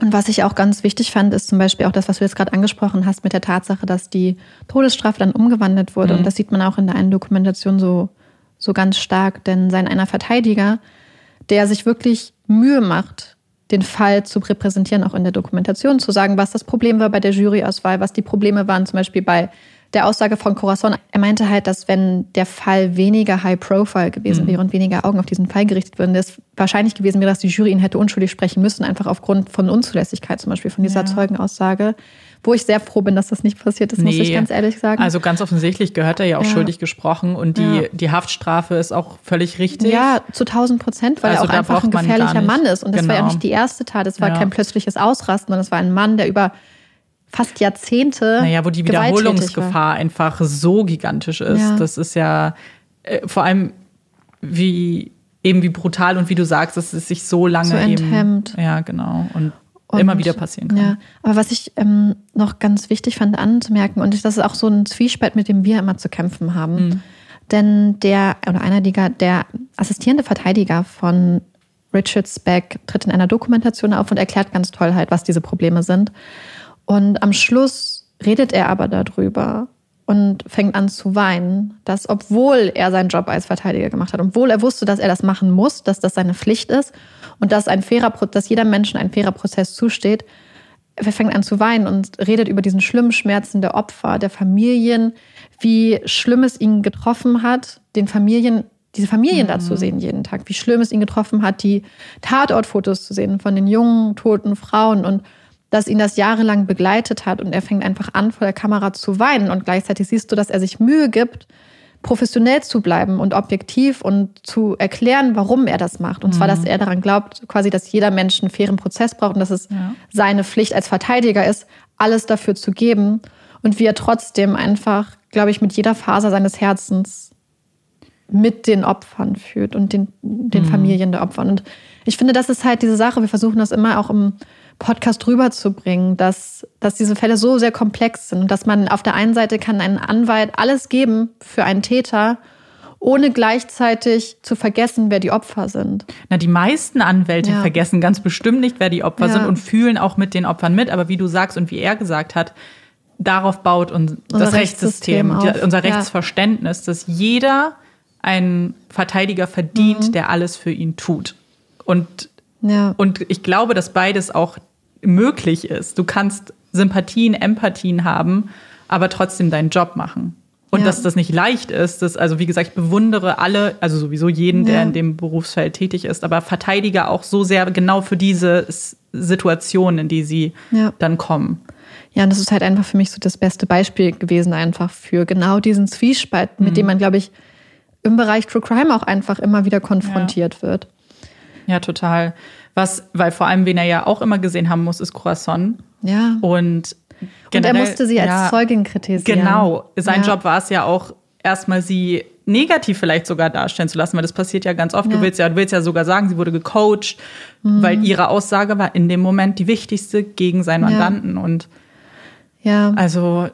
Und was ich auch ganz wichtig fand, ist zum Beispiel auch das, was du jetzt gerade angesprochen hast, mit der Tatsache, dass die Todesstrafe dann umgewandelt wurde. Mhm. Und das sieht man auch in der einen Dokumentation so, so ganz stark. Denn sein einer Verteidiger, der sich wirklich Mühe macht, den Fall zu repräsentieren, auch in der Dokumentation, zu sagen, was das Problem war bei der Juryauswahl, was die Probleme waren, zum Beispiel bei der Aussage von Corazon. Er meinte halt, dass wenn der Fall weniger high profile gewesen mhm. wäre und weniger Augen auf diesen Fall gerichtet würden, es wahrscheinlich gewesen wäre, dass die Jury ihn hätte unschuldig sprechen müssen, einfach aufgrund von Unzulässigkeit zum Beispiel von dieser ja. Zeugenaussage. Wo ich sehr froh bin, dass das nicht passiert ist, nee. muss ich ganz ehrlich sagen. Also ganz offensichtlich gehört er ja auch ja. schuldig gesprochen und die, ja. die Haftstrafe ist auch völlig richtig. Ja, zu 1000 Prozent, weil also er auch einfach ein gefährlicher Mann ist. Und das genau. war ja genau. nicht die erste Tat, es war kein plötzliches Ausrasten, sondern es war ein Mann, der über fast Jahrzehnte. Naja, wo die Wiederholungsgefahr einfach so gigantisch ist. Ja. Das ist ja äh, vor allem wie eben wie brutal und wie du sagst, dass es sich so lange so enthemmt. Eben, ja, genau. Und, und, immer wieder passieren kann. Ja, aber was ich ähm, noch ganz wichtig fand anzumerken, und das ist auch so ein Zwiespalt, mit dem wir immer zu kämpfen haben. Mhm. Denn der, oder einer der, der assistierende Verteidiger von Richard Speck tritt in einer Dokumentation auf und erklärt ganz toll halt, was diese Probleme sind. Und am Schluss redet er aber darüber und fängt an zu weinen, dass obwohl er seinen Job als Verteidiger gemacht hat, obwohl er wusste, dass er das machen muss, dass das seine Pflicht ist und dass ein fairer, dass jeder Menschen ein fairer Prozess zusteht, er fängt an zu weinen und redet über diesen schlimmen Schmerzen der Opfer, der Familien, wie schlimm es ihn getroffen hat, den Familien, diese Familien mhm. da zu sehen jeden Tag, wie schlimm es ihn getroffen hat, die Tatortfotos zu sehen von den jungen, toten Frauen und dass ihn das jahrelang begleitet hat und er fängt einfach an, vor der Kamera zu weinen und gleichzeitig siehst du, dass er sich Mühe gibt, professionell zu bleiben und objektiv und zu erklären, warum er das macht. Und zwar, dass mhm. er daran glaubt, quasi, dass jeder Mensch einen fairen Prozess braucht und dass es ja. seine Pflicht als Verteidiger ist, alles dafür zu geben. Und wie er trotzdem einfach, glaube ich, mit jeder Faser seines Herzens mit den Opfern führt und den, den mhm. Familien der Opfer. Und ich finde, das ist halt diese Sache. Wir versuchen das immer auch im Podcast rüberzubringen, dass, dass diese Fälle so sehr komplex sind, dass man auf der einen Seite kann ein Anwalt alles geben für einen Täter ohne gleichzeitig zu vergessen, wer die Opfer sind. Na, die meisten Anwälte Ja. vergessen ganz bestimmt nicht, wer die Opfer Ja. sind und fühlen auch mit den Opfern mit. Aber wie du sagst und wie er gesagt hat, darauf baut un Unser das Rechtssystem, Rechtssystem unser Ja. Rechtsverständnis, dass jeder einen Verteidiger verdient, Mhm. der alles für ihn tut. Und Ja. Und ich glaube, dass beides auch möglich ist. Du kannst Sympathien, Empathien haben, aber trotzdem deinen Job machen. Und Ja. dass das nicht leicht ist, das, also wie gesagt, ich bewundere alle, also sowieso jeden, der Ja. in dem Berufsfeld tätig ist, aber Verteidiger auch so sehr genau für diese S- Situationen, in die sie Ja. dann kommen. Ja, und das ist halt einfach für mich so das beste Beispiel gewesen, einfach für genau diesen Zwiespalt, mit dem man, glaube ich, im Bereich True Crime auch einfach immer wieder konfrontiert wird. Ja, total. Was, weil vor allem, wen er ja auch immer gesehen haben muss, ist Croissant. Ja. Und, Und er generell- musste sie als ja, Zeugin kritisieren. Genau. Sein ja. Job war es ja auch, erstmal sie negativ vielleicht sogar darstellen zu lassen, weil das passiert ja ganz oft. Du Ja. Mhm. willst ja, du willst ja sogar sagen, sie wurde gecoacht, weil ihre Aussage war in dem Moment die wichtigste gegen seinen Ja. Mandanten. Und Ja. also,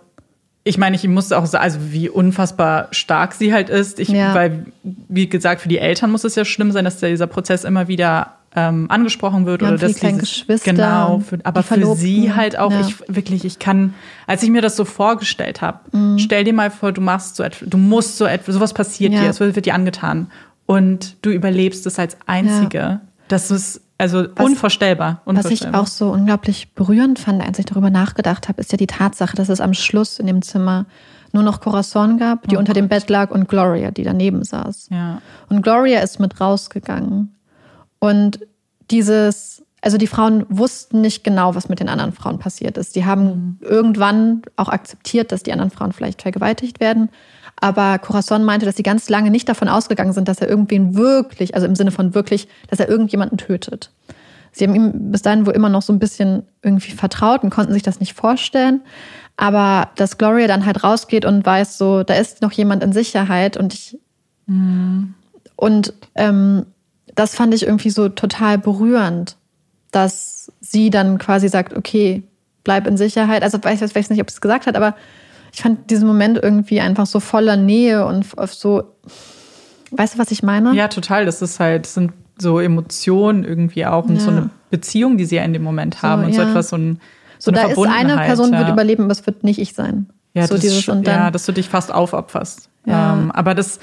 ich meine, ich musste auch sagen, also wie unfassbar stark sie halt ist. Ich, Ja. Weil, wie gesagt, für die Eltern muss es ja schlimm sein, dass dieser Prozess immer wieder ähm, angesprochen wird Ja, oder dass dieses- Geschwister genau, für, aber für sie halt auch. Ja. Ich wirklich, ich kann, als ich mir das so vorgestellt habe, Mhm. stell dir mal vor, du machst so etwas, du musst so etwas, sowas passiert Ja. dir, es wird, wird dir angetan und du überlebst es als Einzige. Das ist also unvorstellbar. Was ich unvorstellbar. auch so unglaublich berührend fand, als ich darüber nachgedacht habe, ist ja die Tatsache, dass es am Schluss in dem Zimmer nur noch Corazon gab, die Oh unter dem Bett lag, und Gloria, die daneben saß. ja. Und Gloria ist mit rausgegangen. Und dieses, also die Frauen wussten nicht genau, was mit den anderen Frauen passiert ist. Die haben irgendwann auch akzeptiert, dass die anderen Frauen vielleicht vergewaltigt werden. Aber Corazon meinte, dass sie ganz lange nicht davon ausgegangen sind, dass er irgendwen wirklich, also im Sinne von wirklich, dass er irgendjemanden tötet. Sie haben ihm bis dahin wohl immer noch so ein bisschen irgendwie vertraut und konnten sich das nicht vorstellen. Aber dass Gloria dann halt rausgeht und weiß, so, da ist noch jemand in Sicherheit und ich. Und ähm, das fand ich irgendwie so total berührend, dass sie dann quasi sagt, okay, bleib in Sicherheit. Also weiß ich weiß nicht, ob sie es gesagt hat, aber ich fand diesen Moment irgendwie einfach so voller Nähe und so. Weißt du, was ich meine? Ja, total. Das ist halt, das sind so Emotionen irgendwie auch und so Ja. eine Beziehung, die sie ja in dem Moment haben und so ja. etwas, so, ein, So, so, eine da ist eine Person ja. wird überleben, aber es wird nicht ich sein. Ja, so das dieses und ja, dass du dich fast aufopferst. Ja. Ähm, aber das,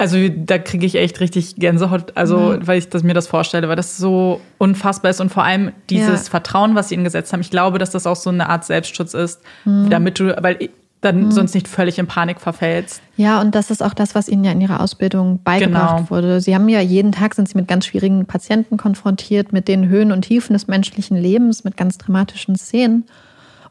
also da kriege ich echt richtig Gänsehaut, also weil ich das, mir das vorstelle, weil das so unfassbar ist und vor allem dieses Ja. Vertrauen, was sie ihnen gesetzt haben. Ich glaube, dass das auch so eine Art Selbstschutz ist, Mhm. damit du, weil dann sonst nicht völlig in Panik verfällst. Ja, und das ist auch das, was ihnen ja in ihrer Ausbildung beigebracht Genau. wurde. Sie haben ja jeden Tag sind sie mit ganz schwierigen Patienten konfrontiert, mit den Höhen und Tiefen des menschlichen Lebens, mit ganz dramatischen Szenen.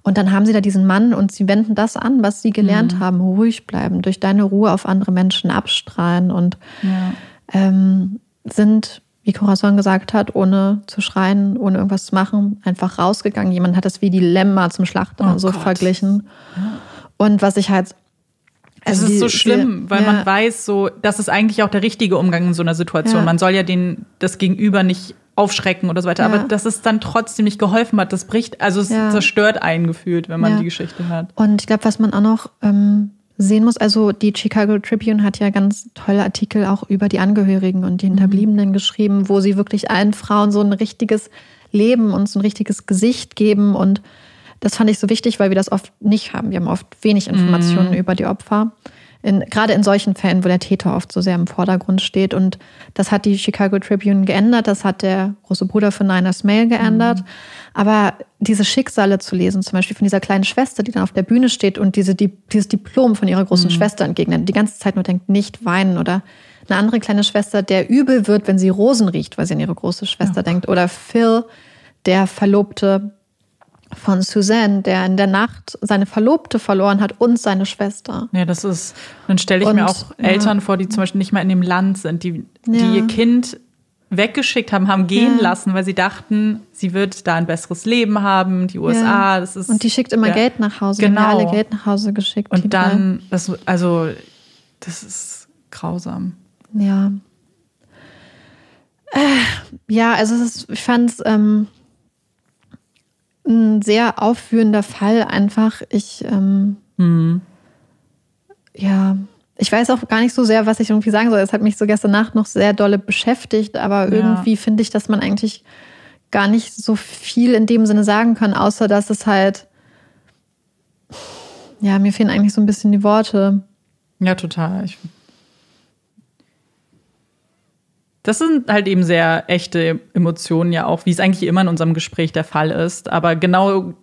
Und dann haben sie da diesen Mann und sie wenden das an, was sie gelernt Mhm. haben, ruhig bleiben, durch deine Ruhe auf andere Menschen abstrahlen und Ja. ähm, sind, wie Corazon gesagt hat, ohne zu schreien, ohne irgendwas zu machen, einfach rausgegangen. Jemand hat das wie die Lämmer zum Schlachter Oh so Gott. verglichen. Und was ich halt. Es also ist die- so schlimm, weil ja. man weiß, so, das ist eigentlich auch der richtige Umgang in so einer Situation. Ja. Man soll ja den, das Gegenüber nicht aufschrecken oder so weiter. Ja. Aber dass es dann trotzdem nicht geholfen hat, das bricht, also es Ja. zerstört einen gefühlt, wenn man Ja. die Geschichte hört. Und ich glaube, was man auch noch ähm, sehen muss, also die Chicago Tribune hat ja ganz tolle Artikel auch über die Angehörigen und die Mhm. Hinterbliebenen geschrieben, wo sie wirklich allen Frauen so ein richtiges Leben und so ein richtiges Gesicht geben. Und das fand ich so wichtig, weil wir das oft nicht haben. Wir haben oft wenig Informationen über die Opfer. In, gerade in solchen Fällen, wo der Täter oft so sehr im Vordergrund steht. Und das hat die Chicago Tribune geändert, das hat der große Bruder von Niners Mail geändert. Aber diese Schicksale zu lesen, zum Beispiel von dieser kleinen Schwester, die dann auf der Bühne steht und diese, die, dieses Diplom von ihrer großen Schwester entgegnet, die ganze Zeit nur denkt, nicht weinen. Oder eine andere kleine Schwester, der übel wird, wenn sie Rosen riecht, weil sie an ihre große Schwester denkt. Oder Phil, der Verlobte von Suzanne, der in der Nacht seine Verlobte verloren hat und seine Schwester. Ja, das ist, dann stelle ich Und, mir auch ja. Eltern vor, die zum Beispiel nicht mal in dem Land sind, die, die Ja. ihr Kind weggeschickt haben, haben gehen Ja. lassen, weil sie dachten, sie wird da ein besseres Leben haben, die USA, das ist. Und die schickt immer ja. Geld nach Hause. Genau. Ja alle Geld nach Hause geschickt. Und dann, das, also, das ist grausam. Ja. Äh, ja, also ist, ich fand es ähm, ein sehr aufführender Fall einfach. Ich, ähm, Mhm. ja, ich weiß auch gar nicht so sehr, was ich irgendwie sagen soll. Es hat mich so gestern Nacht noch sehr dolle beschäftigt, aber Ja. irgendwie finde ich, dass man eigentlich gar nicht so viel in dem Sinne sagen kann, außer dass es halt, ja, mir fehlen eigentlich so ein bisschen die Worte. Ja, total. Ich das sind halt eben sehr echte Emotionen ja auch, wie es eigentlich immer in unserem Gespräch der Fall ist. Aber genau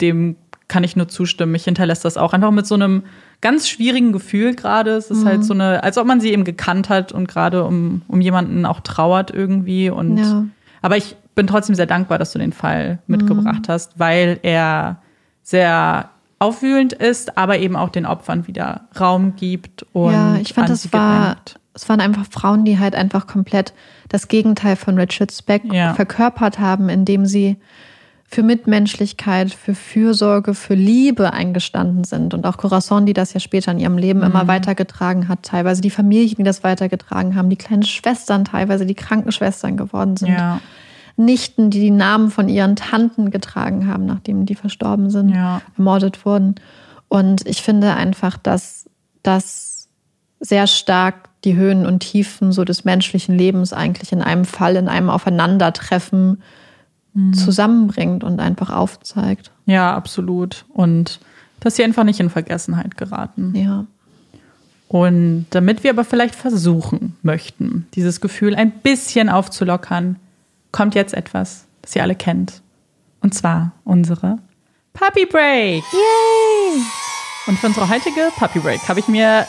dem kann ich nur zustimmen. Mich hinterlässt das auch einfach mit so einem ganz schwierigen Gefühl gerade. Es ist halt so eine, als ob man sie eben gekannt hat und gerade um, um jemanden auch trauert irgendwie. Und Ja. aber ich bin trotzdem sehr dankbar, dass du den Fall mitgebracht hast, weil er sehr aufwühlend ist, aber eben auch den Opfern wieder Raum gibt und ja, ich fand, an das sie war, gedenkt. Es waren einfach Frauen, die halt einfach komplett das Gegenteil von Richard Speck Ja. verkörpert haben, indem sie für Mitmenschlichkeit, für Fürsorge, für Liebe eingestanden sind. Und auch Corazon, die das ja später in ihrem Leben Mhm. immer weitergetragen hat, teilweise die Familien, die das weitergetragen haben, die kleinen Schwestern, teilweise die Krankenschwestern geworden sind. Ja, Nichten, die die Namen von ihren Tanten getragen haben, nachdem die verstorben sind, Ja. ermordet wurden. Und ich finde einfach, dass das sehr stark die Höhen und Tiefen so des menschlichen Lebens eigentlich in einem Fall, in einem Aufeinandertreffen zusammenbringt und einfach aufzeigt. ja, absolut. Und dass sie einfach nicht in Vergessenheit geraten. Ja. Und damit wir aber vielleicht versuchen möchten, dieses Gefühl ein bisschen aufzulockern, kommt jetzt etwas, das ihr alle kennt. Und zwar unsere Puppy Break. Yay! Und für unsere heutige Puppy Break habe ich mir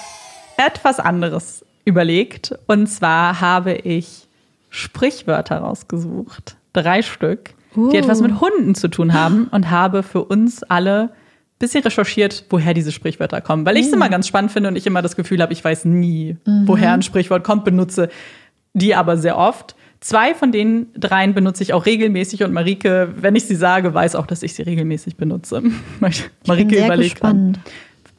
etwas anderes überlegt. Und zwar habe ich Sprichwörter rausgesucht. Drei Stück, Uh. die etwas mit Hunden zu tun haben und habe für uns alle ein bisschen recherchiert, woher diese Sprichwörter kommen. Weil ich es immer ganz spannend finde und ich immer das Gefühl habe, ich weiß nie, woher ein Sprichwort kommt, benutze die aber sehr oft. Zwei von den dreien benutze ich auch regelmäßig und Marike, wenn ich sie sage, weiß auch, dass ich sie regelmäßig benutze. Marike Bin sehr überlegt gespannt.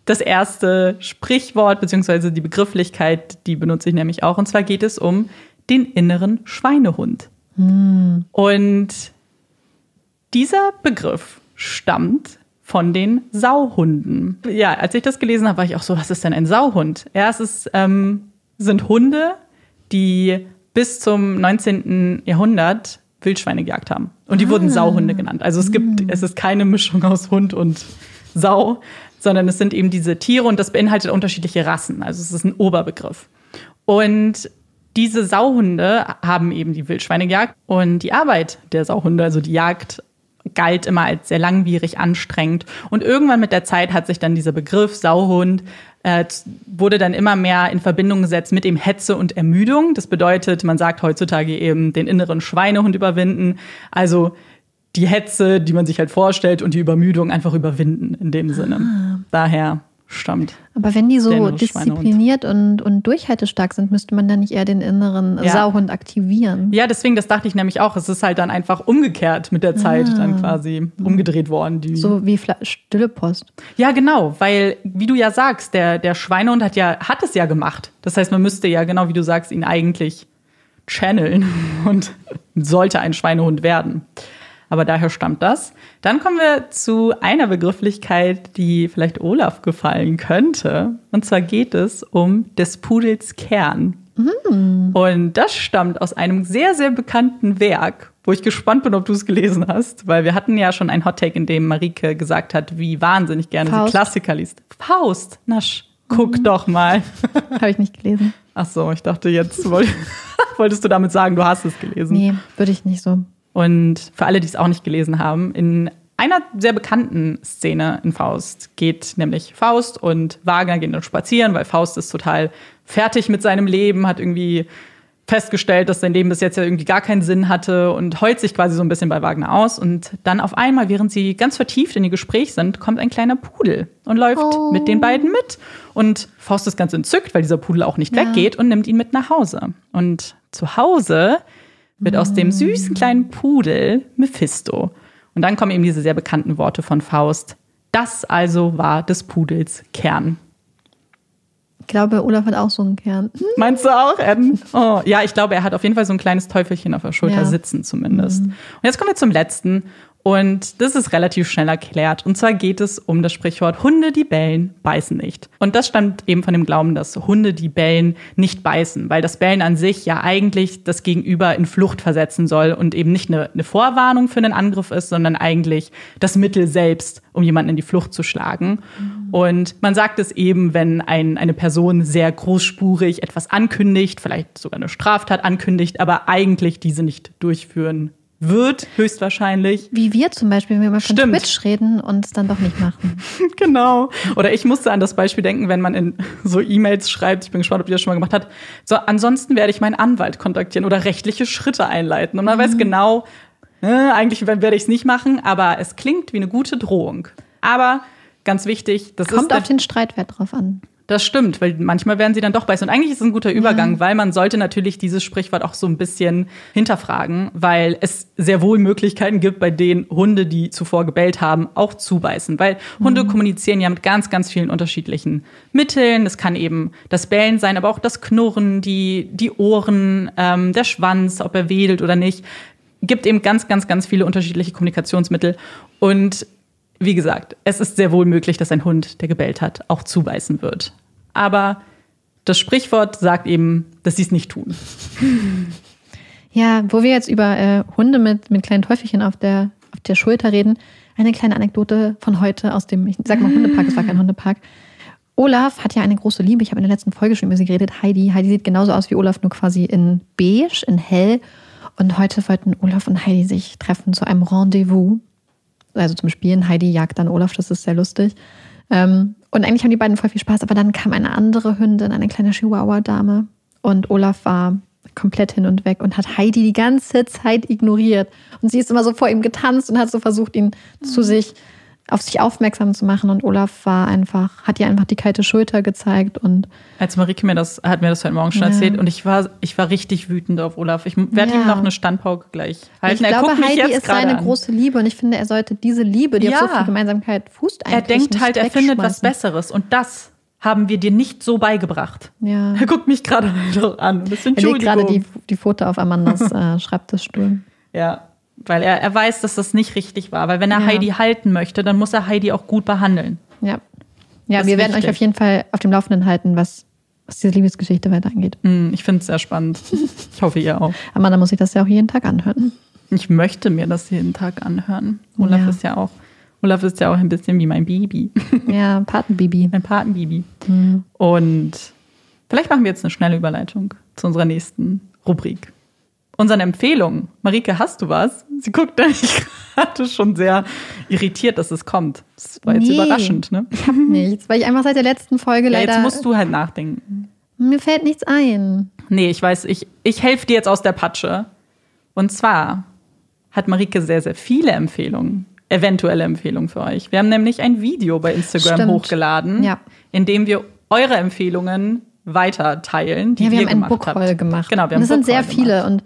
Das erste Sprichwort beziehungsweise die Begrifflichkeit, die benutze ich nämlich auch. Und zwar geht es um den inneren Schweinehund. Und dieser Begriff stammt von den Sauhunden. Ja, als ich das gelesen habe, war ich auch so, was ist denn ein Sauhund? Ja, es ist, ähm, sind Hunde, die bis zum 19. Jahrhundert Wildschweine gejagt haben. Und die wurden Sauhunde genannt. Also es gibt, es ist keine Mischung aus Hund und Sau, sondern es sind eben diese Tiere und das beinhaltet unterschiedliche Rassen. Also es ist ein Oberbegriff. Und diese Sauhunde haben eben die Wildschweine gejagt und die Arbeit der Sauhunde, also die Jagd, galt immer als sehr langwierig, anstrengend. Und irgendwann mit der Zeit hat sich dann dieser Begriff Sauhund äh, wurde dann immer mehr in Verbindung gesetzt mit dem Hetze und Ermüdung. Das bedeutet, man sagt heutzutage eben den inneren Schweinehund überwinden. Also die Hetze, die man sich halt vorstellt und die Übermüdung einfach überwinden in dem Sinne. Daher stammt. Aber wenn die so diszipliniert und, und durchhaltestark sind, müsste man dann nicht eher den inneren Ja. Sauhund aktivieren. Ja, deswegen, das dachte ich nämlich auch. Es ist halt dann einfach umgekehrt mit der Zeit dann quasi umgedreht worden. Die So wie Fla Stille Post. Ja, genau, weil, wie du ja sagst, der, der Schweinehund hat ja, hat es ja gemacht. Das heißt, man müsste ja, genau wie du sagst, ihn eigentlich channeln und sollte ein Schweinehund werden. Aber daher stammt das. Dann kommen wir zu einer Begrifflichkeit, die vielleicht Olaf gefallen könnte. Und zwar geht es um des Pudels Kern. Und das stammt aus einem sehr, sehr bekannten Werk, wo ich gespannt bin, ob du es gelesen hast, weil wir hatten ja schon ein Hottake, in dem Marike gesagt hat, wie wahnsinnig gerne Faust. sie Klassiker liest. Faust, nasch, guck doch mal. Habe ich nicht gelesen. Ach so, ich dachte, jetzt woll- wolltest du damit sagen, du hast es gelesen. Nee, würde ich nicht so. Und für alle, die es auch nicht gelesen haben, in einer sehr bekannten Szene in Faust geht nämlich Faust und Wagner gehen dann spazieren, weil Faust ist total fertig mit seinem Leben, hat irgendwie festgestellt, dass sein Leben bis jetzt ja irgendwie gar keinen Sinn hatte und heult sich quasi so ein bisschen bei Wagner aus. Und dann auf einmal, während sie ganz vertieft in ihr Gespräch sind, kommt ein kleiner Pudel und läuft Oh. mit den beiden mit. Und Faust ist ganz entzückt, weil dieser Pudel auch nicht Ja. weggeht und nimmt ihn mit nach Hause. Und zu Hause wird aus dem süßen kleinen Pudel Mephisto. Und dann kommen eben diese sehr bekannten Worte von Faust. Das also war des Pudels Kern. Ich glaube, Olaf hat auch so einen Kern. Meinst du auch, Ed? Oh, ja, ich glaube, er hat auf jeden Fall so ein kleines Teufelchen auf der Schulter Ja. sitzen zumindest. Und jetzt kommen wir zum letzten. Und das ist relativ schnell erklärt. Und zwar geht es um das Sprichwort Hunde, die bellen, beißen nicht. Und das stammt eben von dem Glauben, dass Hunde, die bellen, nicht beißen, weil das Bellen an sich ja eigentlich das Gegenüber in Flucht versetzen soll und eben nicht eine, eine Vorwarnung für einen Angriff ist, sondern eigentlich das Mittel selbst, um jemanden in die Flucht zu schlagen. Mhm. Und man sagt es eben, wenn ein, eine Person sehr großspurig etwas ankündigt, vielleicht sogar eine Straftat ankündigt, aber eigentlich diese nicht durchführen wird, höchstwahrscheinlich. Wie wir zum Beispiel, wenn wir mal von Stimmt. Twitch reden und es dann doch nicht machen. genau. Oder ich musste an das Beispiel denken, wenn man in so E-Mails schreibt, ich bin gespannt, ob ihr das schon mal gemacht habt, so ansonsten werde ich meinen Anwalt kontaktieren oder rechtliche Schritte einleiten. Und man mhm. weiß genau, äh, eigentlich werde ich es nicht machen, aber es klingt wie eine gute Drohung. Aber ganz wichtig, das Kommt ist. Kommt auf den Streitwert drauf an. Das stimmt, weil manchmal werden sie dann doch beißen. Und eigentlich ist es ein guter Übergang, ja. weil man sollte natürlich dieses Sprichwort auch so ein bisschen hinterfragen, weil es sehr wohl Möglichkeiten gibt, bei denen Hunde, die zuvor gebellt haben, auch zubeißen. Weil Hunde mhm. kommunizieren ja mit ganz, ganz vielen unterschiedlichen Mitteln. Es kann eben das Bellen sein, aber auch das Knurren, die, die Ohren, ähm, der Schwanz, ob er wedelt oder nicht. Gibt eben ganz, ganz, ganz viele unterschiedliche Kommunikationsmittel. Und wie gesagt, es ist sehr wohl möglich, dass ein Hund, der gebellt hat, auch zubeißen wird. Aber das Sprichwort sagt eben, dass sie es nicht tun. Ja, wo wir jetzt über äh, Hunde mit, mit kleinen Teufelchen auf der, auf der Schulter reden, eine kleine Anekdote von heute aus dem, ich sag mal Hundepark, es war kein Hundepark. Olaf hat ja eine große Liebe, ich habe in der letzten Folge schon über sie geredet, Heidi. Heidi sieht genauso aus wie Olaf, nur quasi in beige, in hell. Und heute wollten Olaf und Heidi sich treffen zu einem Rendezvous also zum Spielen. Heidi jagt dann Olaf, das ist sehr lustig. Ähm, und eigentlich haben die beiden voll viel Spaß, aber dann kam eine andere Hündin, eine kleine Chihuahua-Dame. Und Olaf war komplett hin und weg und hat Heidi die ganze Zeit ignoriert. Und sie ist immer so vor ihm getanzt und hat so versucht, ihn mhm. zu sich auf sich aufmerksam zu machen. Und Olaf war einfach, hat ihr einfach die kalte Schulter gezeigt und. Als Marike mir das, hat mir das heute Morgen schon ja. erzählt und ich war, ich war richtig wütend auf Olaf. Ich werde ja. ihm noch eine Standpauke gleich halten. Ich er glaube, Heidi ist seine an. große Liebe und ich finde, er sollte diese Liebe, die ja. auf so viel Gemeinsamkeit fußt, eigentlich Er denkt halt, er findet was Besseres und das haben wir dir nicht so beigebracht. Ja. Er guckt mich gerade an. Das er legt gerade die, die Foto auf Amandas äh, Schreibtischstuhl. Ja, weil er, er weiß, dass das nicht richtig war. Weil wenn er ja. Heidi halten möchte, dann muss er Heidi auch gut behandeln. Ja. Ja, wir werden euch auf jeden Fall auf dem Laufenden halten, was, was diese Liebesgeschichte weiter angeht. Mm, ich finde es sehr spannend. Ich hoffe, ihr auch. Aber dann muss ich das ja auch jeden Tag anhören. Ich möchte mir das jeden Tag anhören. Olaf ja. ist ja auch. Olaf ist ja auch ein bisschen wie mein Baby. Ja, Patenbaby. Mein Patenbaby. Mhm. Und vielleicht machen wir jetzt eine schnelle Überleitung zu unserer nächsten Rubrik unseren Empfehlungen. Marike, hast du was? Sie guckt nämlich gerade schon sehr irritiert, dass es kommt. Das war jetzt nee, überraschend, ne? Ich hab nichts, weil ich einfach seit der letzten Folge ja, leider. Jetzt musst du halt nachdenken. Mir fällt nichts ein. Nee, ich weiß, ich, ich helfe dir jetzt aus der Patsche. Und zwar hat Marike sehr, sehr viele Empfehlungen, eventuelle Empfehlungen für euch. Wir haben nämlich ein Video bei Instagram Stimmt. hochgeladen, ja. in dem wir eure Empfehlungen weiter teilen, die ja, wir haben einen Bookhaul gemacht. Genau, wir haben und das sind sehr viele und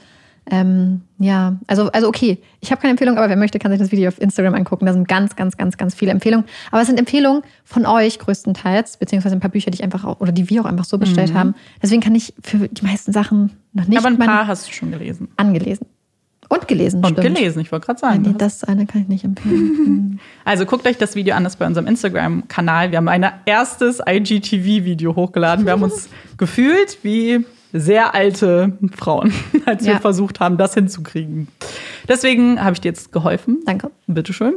ähm, ja, also, also okay, ich habe keine Empfehlung, aber wer möchte, kann sich das Video auf Instagram angucken. Da sind ganz, ganz, ganz, ganz viele Empfehlungen. Aber es sind Empfehlungen von euch größtenteils, beziehungsweise ein paar Bücher, die ich einfach auch, oder die wir auch einfach so bestellt mhm. haben. Deswegen kann ich für die meisten Sachen noch nicht. Aber ein paar hast du schon gelesen. Angelesen. Und gelesen, Und stimmt. gelesen, ich wollte gerade sagen. Nee, das eine kann ich nicht empfehlen. also guckt euch das Video an, das bei unserem Instagram-Kanal. Wir haben ein erstes IGTV-Video hochgeladen. Wir haben uns gefühlt wie sehr alte Frauen, als ja. wir versucht haben, das hinzukriegen. Deswegen habe ich dir jetzt geholfen. Danke. Bitteschön.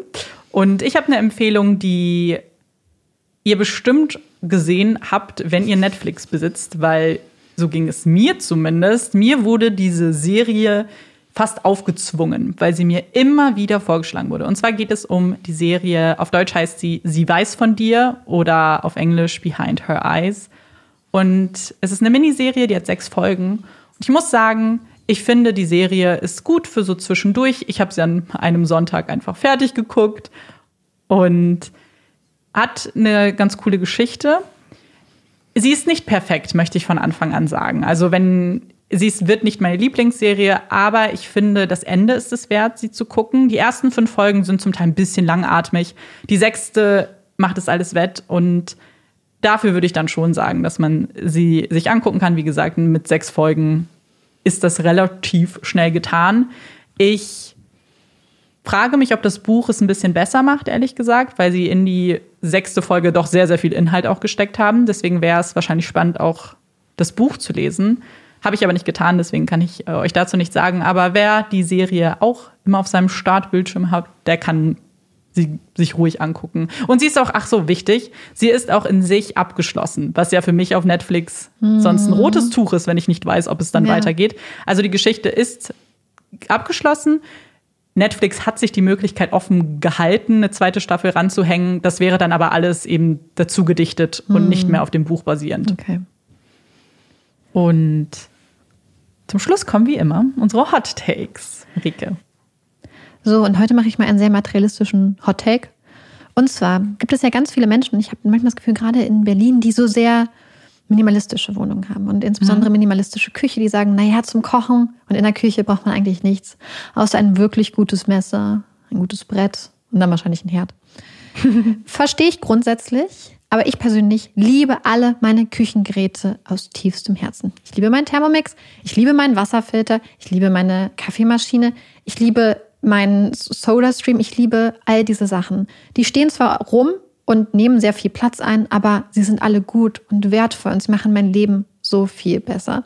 Und ich habe eine Empfehlung, die ihr bestimmt gesehen habt, wenn ihr Netflix besitzt, weil so ging es mir zumindest. Mir wurde diese Serie fast aufgezwungen, weil sie mir immer wieder vorgeschlagen wurde. Und zwar geht es um die Serie, auf Deutsch heißt sie Sie weiß von dir oder auf Englisch Behind Her Eyes. Und es ist eine Miniserie, die hat sechs Folgen. Und ich muss sagen, ich finde, die Serie ist gut für so zwischendurch. Ich habe sie an einem Sonntag einfach fertig geguckt und hat eine ganz coole Geschichte. Sie ist nicht perfekt, möchte ich von Anfang an sagen. Also wenn sie ist, wird nicht meine Lieblingsserie, aber ich finde, das Ende ist es wert, sie zu gucken. Die ersten fünf Folgen sind zum Teil ein bisschen langatmig. Die sechste macht es alles wett und dafür würde ich dann schon sagen, dass man sie sich angucken kann. Wie gesagt, mit sechs Folgen ist das relativ schnell getan. Ich frage mich, ob das Buch es ein bisschen besser macht, ehrlich gesagt, weil sie in die sechste Folge doch sehr, sehr viel Inhalt auch gesteckt haben. Deswegen wäre es wahrscheinlich spannend, auch das Buch zu lesen. Habe ich aber nicht getan, deswegen kann ich äh, euch dazu nicht sagen. Aber wer die Serie auch immer auf seinem Startbildschirm hat, der kann sie sich ruhig angucken. Und sie ist auch, ach so, wichtig, sie ist auch in sich abgeschlossen, was ja für mich auf Netflix mhm. sonst ein rotes Tuch ist, wenn ich nicht weiß, ob es dann ja. weitergeht. Also die Geschichte ist abgeschlossen. Netflix hat sich die Möglichkeit offen gehalten, eine zweite Staffel ranzuhängen. Das wäre dann aber alles eben dazu gedichtet mhm. und nicht mehr auf dem Buch basierend. Okay. Und zum Schluss kommen wie immer unsere Hot Takes, Rike. So, und heute mache ich mal einen sehr materialistischen Hot Take. Und zwar gibt es ja ganz viele Menschen, ich habe manchmal das Gefühl, gerade in Berlin, die so sehr minimalistische Wohnungen haben und insbesondere mhm. minimalistische Küche, die sagen, naja, zum Kochen und in der Küche braucht man eigentlich nichts, außer ein wirklich gutes Messer, ein gutes Brett und dann wahrscheinlich ein Herd. Verstehe ich grundsätzlich, aber ich persönlich liebe alle meine Küchengeräte aus tiefstem Herzen. Ich liebe meinen Thermomix, ich liebe meinen Wasserfilter, ich liebe meine Kaffeemaschine, ich liebe meinen Soda-Stream, ich liebe all diese Sachen. Die stehen zwar rum und nehmen sehr viel Platz ein, aber sie sind alle gut und wertvoll und sie machen mein Leben so viel besser.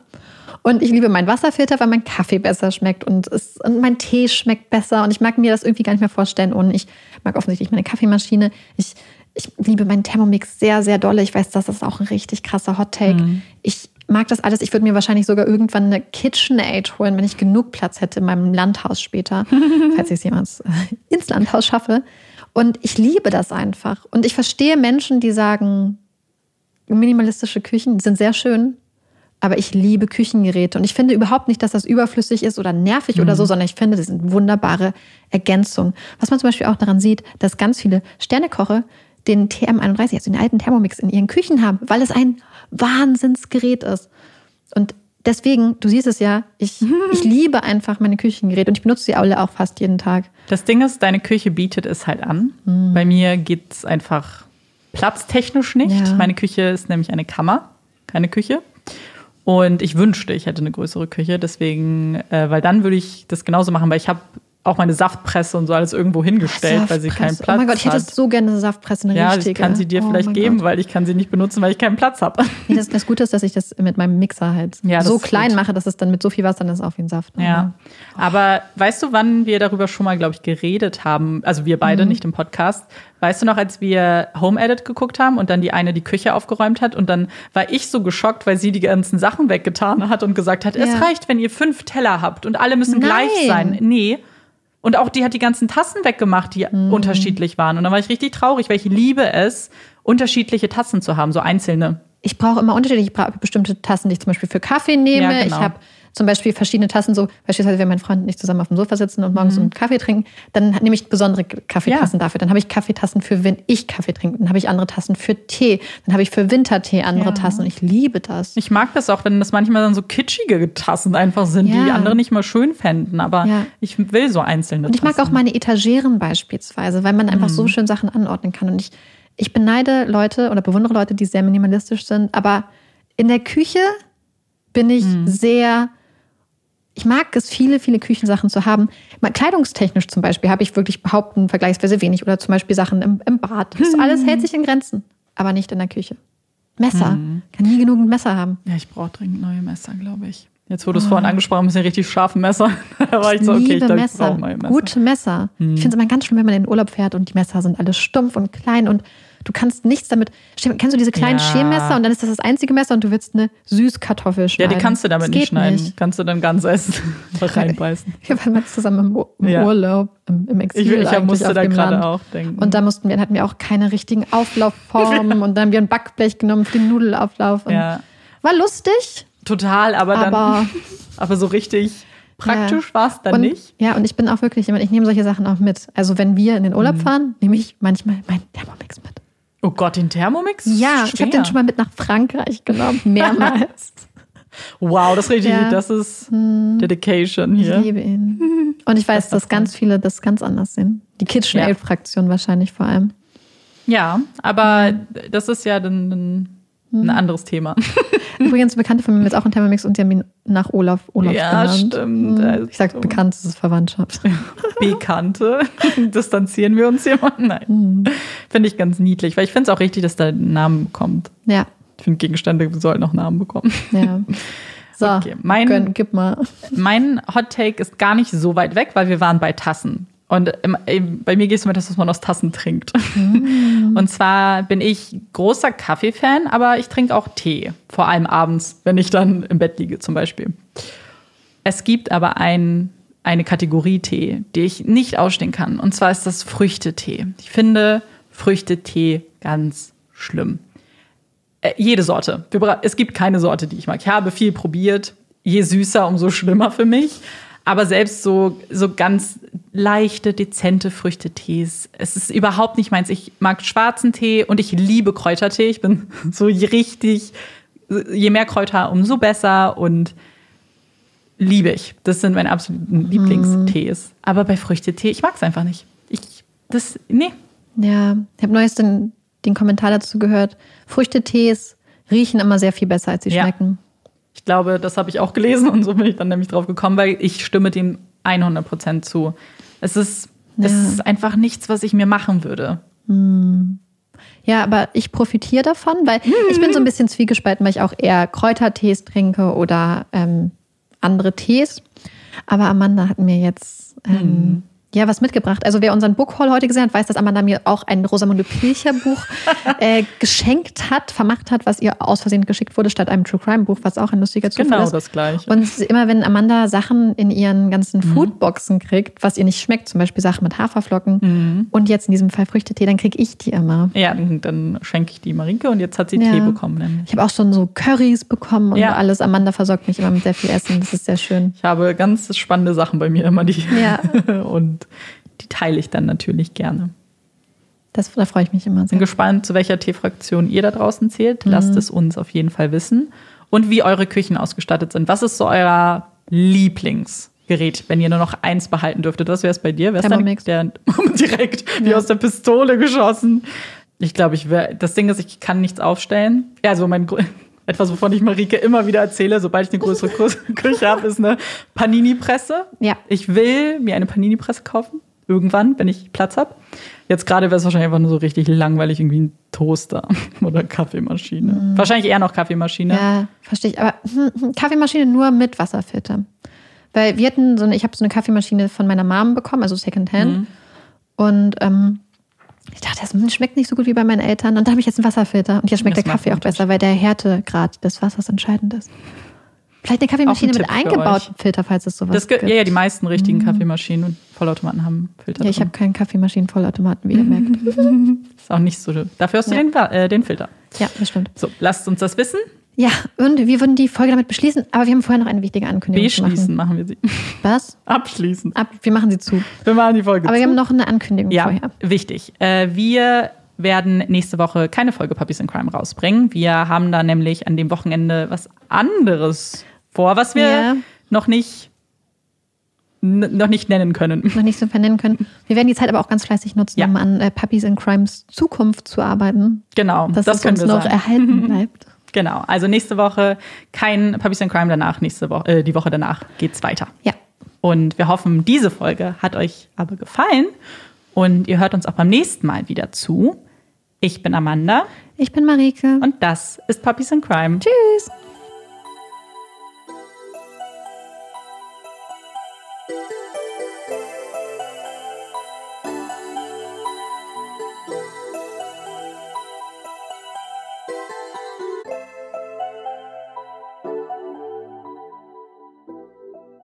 Und ich liebe meinen Wasserfilter, weil mein Kaffee besser schmeckt und, es, und mein Tee schmeckt besser. Und ich mag mir das irgendwie gar nicht mehr vorstellen. Und ich mag offensichtlich meine Kaffeemaschine. Ich, ich liebe meinen Thermomix sehr, sehr dolle. Ich weiß, das ist auch ein richtig krasser Hot Take. Mhm. Ich mag das alles. Ich würde mir wahrscheinlich sogar irgendwann eine KitchenAid holen, wenn ich genug Platz hätte in meinem Landhaus später, falls ich es jemals äh, ins Landhaus schaffe. Und ich liebe das einfach. Und ich verstehe Menschen, die sagen, minimalistische Küchen sind sehr schön, aber ich liebe Küchengeräte. Und ich finde überhaupt nicht, dass das überflüssig ist oder nervig mhm. oder so, sondern ich finde, das sind wunderbare Ergänzungen. Was man zum Beispiel auch daran sieht, dass ganz viele Sternekoche den TM31, also den alten Thermomix in ihren Küchen haben, weil es ein Wahnsinnsgerät ist. Und deswegen, du siehst es ja, ich, ich liebe einfach meine Küchengeräte und ich benutze sie alle auch fast jeden Tag. Das Ding ist, deine Küche bietet es halt an. Mhm. Bei mir geht es einfach platztechnisch nicht. Ja. Meine Küche ist nämlich eine Kammer, keine Küche. Und ich wünschte, ich hätte eine größere Küche, deswegen, äh, weil dann würde ich das genauso machen, weil ich habe auch meine Saftpresse und so alles irgendwo hingestellt, weil sie keinen Platz hat. Oh mein Gott, ich hätte so gerne eine Saftpresse, eine ja, richtige. Ja, ich kann sie dir oh vielleicht geben, Gott. weil ich kann sie nicht benutzen, weil ich keinen Platz habe. Nee, das, das Gute ist, dass ich das mit meinem Mixer halt ja, so klein gut. mache, dass es dann mit so viel Wasser dann ist auf wie ein Saft. Ja, oh. aber weißt du, wann wir darüber schon mal, glaube ich, geredet haben? Also wir beide, mhm. nicht im Podcast. Weißt du noch, als wir Home Edit geguckt haben und dann die eine die Küche aufgeräumt hat und dann war ich so geschockt, weil sie die ganzen Sachen weggetan hat und gesagt hat, ja. es reicht, wenn ihr fünf Teller habt und alle müssen Nein. gleich sein. Nee, und auch die hat die ganzen Tassen weggemacht, die mhm. unterschiedlich waren. Und da war ich richtig traurig, weil ich liebe es, unterschiedliche Tassen zu haben, so einzelne. Ich brauche immer unterschiedliche, ich brauche bestimmte Tassen, die ich zum Beispiel für Kaffee nehme. Ja, genau. Ich habe zum Beispiel verschiedene Tassen, so beispielsweise, wenn mein Freund und ich zusammen auf dem Sofa sitzen und morgens mhm. einen Kaffee trinken, dann nehme ich besondere Kaffeetassen ja. dafür. Dann habe ich Kaffeetassen für, wenn ich Kaffee trinke. Dann habe ich andere Tassen für Tee. Dann habe ich für Wintertee andere ja. Tassen. Und ich liebe das. Ich mag das auch, wenn das manchmal dann so kitschige Tassen einfach sind, ja. die andere nicht mal schön fänden. Aber ich will so einzelne Und ich Tassen. mag auch meine Etageren beispielsweise, weil man einfach mhm. so schön Sachen anordnen kann. Und ich, ich beneide Leute oder bewundere Leute, die sehr minimalistisch sind. Aber in der Küche bin ich mhm. sehr ich mag es, viele, viele Küchensachen zu haben. Kleidungstechnisch zum Beispiel habe ich wirklich behaupten vergleichsweise wenig oder zum Beispiel Sachen im, im Bad. Das hm. alles hält sich in Grenzen, aber nicht in der Küche. Messer. Hm. Kann nie genug Messer haben. Ja, ich brauche dringend neue Messer, glaube ich. Jetzt wurde es oh. vorhin angesprochen, ein bisschen richtig scharfe Messer. da war ich so, okay, ich glaube, ich brauche neue Messer. Gute Messer. Hm. Ich finde es immer ganz schlimm, wenn man in den Urlaub fährt und die Messer sind alle stumpf und klein und Du kannst nichts damit. Kennst du diese kleinen ja. Schermesser und dann ist das das einzige Messer und du willst eine Süßkartoffel schneiden? Ja, die kannst du damit nicht schneiden. Nicht. Kannst du dann ganz essen, reinbeißen. Wir waren mal zusammen im, im ja. Urlaub, im, im Exil. Ich, ich musste da gerade auch denken. Und da mussten wir, hatten wir auch keine richtigen Auflaufformen und dann haben wir ein Backblech genommen für den Nudelauflauf. ja. War lustig. Total, aber, aber dann. aber so richtig. Praktisch ja. war es dann und, nicht. Ja, und ich bin auch wirklich jemand, ich nehme solche Sachen auch mit. Also wenn wir in den Urlaub mhm. fahren, nehme ich manchmal meinen Thermomix mit. Oh Gott, den Thermomix? Ja, Schwer. ich habe den schon mal mit nach Frankreich genommen, mehrmals. wow, das, richtig, ja. das ist hm. Dedication hier. Ich liebe ihn. Und ich weiß, das dass ganz viele das ganz anders sehen. Die KitchenAid-Fraktion ja. wahrscheinlich vor allem. Ja, aber das ist ja dann, dann ein anderes Thema. Übrigens, Bekannte von mir ist auch ein Thermomix und sie haben ihn nach Olaf Olaf Ja, genannt. stimmt. Mhm. Ich sag bekannt, das ist Verwandtschaft. Bekannte. Distanzieren wir uns hier mal? Nein. Finde ich ganz niedlich, weil ich finde es auch richtig, dass da ein Name bekommt. Ja, Ich finde, Gegenstände sollten auch Namen bekommen. ja. So, Okay, mein- gönn, gib mal. Mein Hot Take ist gar nicht so weit weg, weil wir waren bei Tassen. Und im- im- bei mir geht es immer das, dass man aus Tassen trinkt. Und zwar bin ich großer Kaffee-Fan, aber ich trinke auch Tee. Vor allem abends, wenn ich dann im Bett liege zum Beispiel. Es gibt aber ein, eine Kategorie Tee, die ich nicht ausstehen kann. Und zwar ist das Früchtetee. Ich finde Früchtetee ganz schlimm. Äh, jede Sorte. Es gibt keine Sorte, die ich mag. Ich habe viel probiert. Je süßer, umso schlimmer für mich. Aber selbst so, so ganz leichte, dezente Früchtetees. Es ist überhaupt nicht meins. Ich mag schwarzen Tee und ich liebe Kräutertee. Ich bin so richtig, je mehr Kräuter, umso besser und liebe ich. Das sind meine absoluten Lieblingstees. Aber bei Früchtetee, ich mag es einfach nicht. Ich, das, nee. Ja, ich habe neues den, den Kommentar dazu gehört. Früchtetees riechen immer sehr viel besser, als sie Ja. schmecken. Ich glaube, das habe ich auch gelesen und so bin ich dann nämlich drauf gekommen, weil ich stimme dem 100% zu. Es ist, es Ja. ist einfach nichts, was ich mir machen würde. Ja, aber ich profitiere davon, weil ich bin so ein bisschen zwiegespalten, weil ich auch eher Kräutertees trinke oder ähm, andere Tees. Aber Amanda hat mir jetzt ähm, ja was mitgebracht. Also wer unseren Bookhaul heute gesehen hat, weiß, dass Amanda mir auch ein Rosamunde Pilcher Buch äh, geschenkt hat, vermacht hat, was ihr aus Versehen geschickt wurde, statt einem True Crime Buch, was auch ein lustiger Zufall Genau ist. das Gleiche. Und immer wenn Amanda Sachen in ihren ganzen Mhm. Foodboxen kriegt, was ihr nicht schmeckt, zum Beispiel Sachen mit Haferflocken Mhm. und jetzt in diesem Fall Früchtetee, dann kriege ich die immer. ja, dann, dann schenke ich die Marinke und jetzt hat sie Ja. Tee bekommen. Nämlich. Ich habe auch schon so Currys bekommen und Ja. alles. Amanda versorgt mich immer mit sehr viel Essen. Das ist sehr schön. Ich habe ganz spannende Sachen bei mir immer, die Ja. und die teile ich dann natürlich gerne. Das, da freue ich mich immer Bin sehr. gespannt, zu welcher Teefraktion ihr da draußen zählt. Mhm. Lasst es uns auf jeden Fall wissen. Und wie eure Küchen ausgestattet sind. Was ist so euer Lieblingsgerät, wenn ihr nur noch eins behalten dürftet? Was wäre es bei dir? Wär's dann Thermomix. der direkt wie aus der Pistole geschossen? Ich glaube, ich wäre. Das Ding ist, ich kann nichts aufstellen. Ja, also mein etwas, wovon ich Marike immer wieder erzähle, sobald ich eine größere Kü- Küche habe, ist eine Panini-Presse. Ja. Ich will mir eine Panini-Presse kaufen. Irgendwann, wenn ich Platz habe. Jetzt gerade wäre es wahrscheinlich einfach nur so richtig langweilig, irgendwie ein Toaster oder Kaffeemaschine. Wahrscheinlich eher noch Kaffeemaschine. Mhm. Ja, verstehe ich. Aber hm, hm, Kaffeemaschine nur mit Wasserfilter. Weil wir hatten so eine, ich habe so eine Kaffeemaschine von meiner Mom bekommen, also Secondhand. Mhm. Und ähm, ich dachte, das hm, schmeckt nicht so gut wie bei meinen Eltern. Und dann habe ich jetzt einen Wasserfilter. Und jetzt schmeckt Das der Kaffee auch besser, weil der Härtegrad des Wassers entscheidend ist. Vielleicht eine Kaffeemaschine ein mit eingebautem Filter, falls es sowas Das gibt. ja, ja, die meisten richtigen Kaffeemaschinen und Vollautomaten haben Filter. Mhm. Ja, ich habe keinen Kaffeemaschinen-Vollautomaten, wie ihr merkt. Ist auch nicht so. Dafür hast du Ja. den, äh, den Filter. Ja, das stimmt. So, lasst uns das wissen. Ja, und wir würden die Folge damit beschließen, aber wir haben vorher noch eine wichtige Ankündigung zu Beschließen machen. machen wir sie. Was? Abschließen. Ab, wir machen sie zu. Wir machen die Folge Aber wir zu. haben noch eine Ankündigung Ja, vorher. wichtig. Äh, wir werden nächste Woche keine Folge Puppies in Crime rausbringen. Wir haben da nämlich an dem Wochenende was anderes vor, was wir Ja. noch nicht noch nicht nennen können. noch nicht so vernennen können. Wir werden die Zeit aber auch ganz fleißig nutzen, Ja. um an äh, Puppies in Crimes Zukunft zu arbeiten. Genau, Dass das es uns wir noch sagen. erhalten bleibt. Genau, also nächste Woche kein Puppies in Crime danach, nächste Woche, äh, die Woche danach geht's weiter. Ja. Und wir hoffen, diese Folge hat euch aber gefallen und ihr hört uns auch beim nächsten Mal wieder zu. Ich bin Amanda Ich bin Marike. und das ist Puppies in Crime. Tschüss.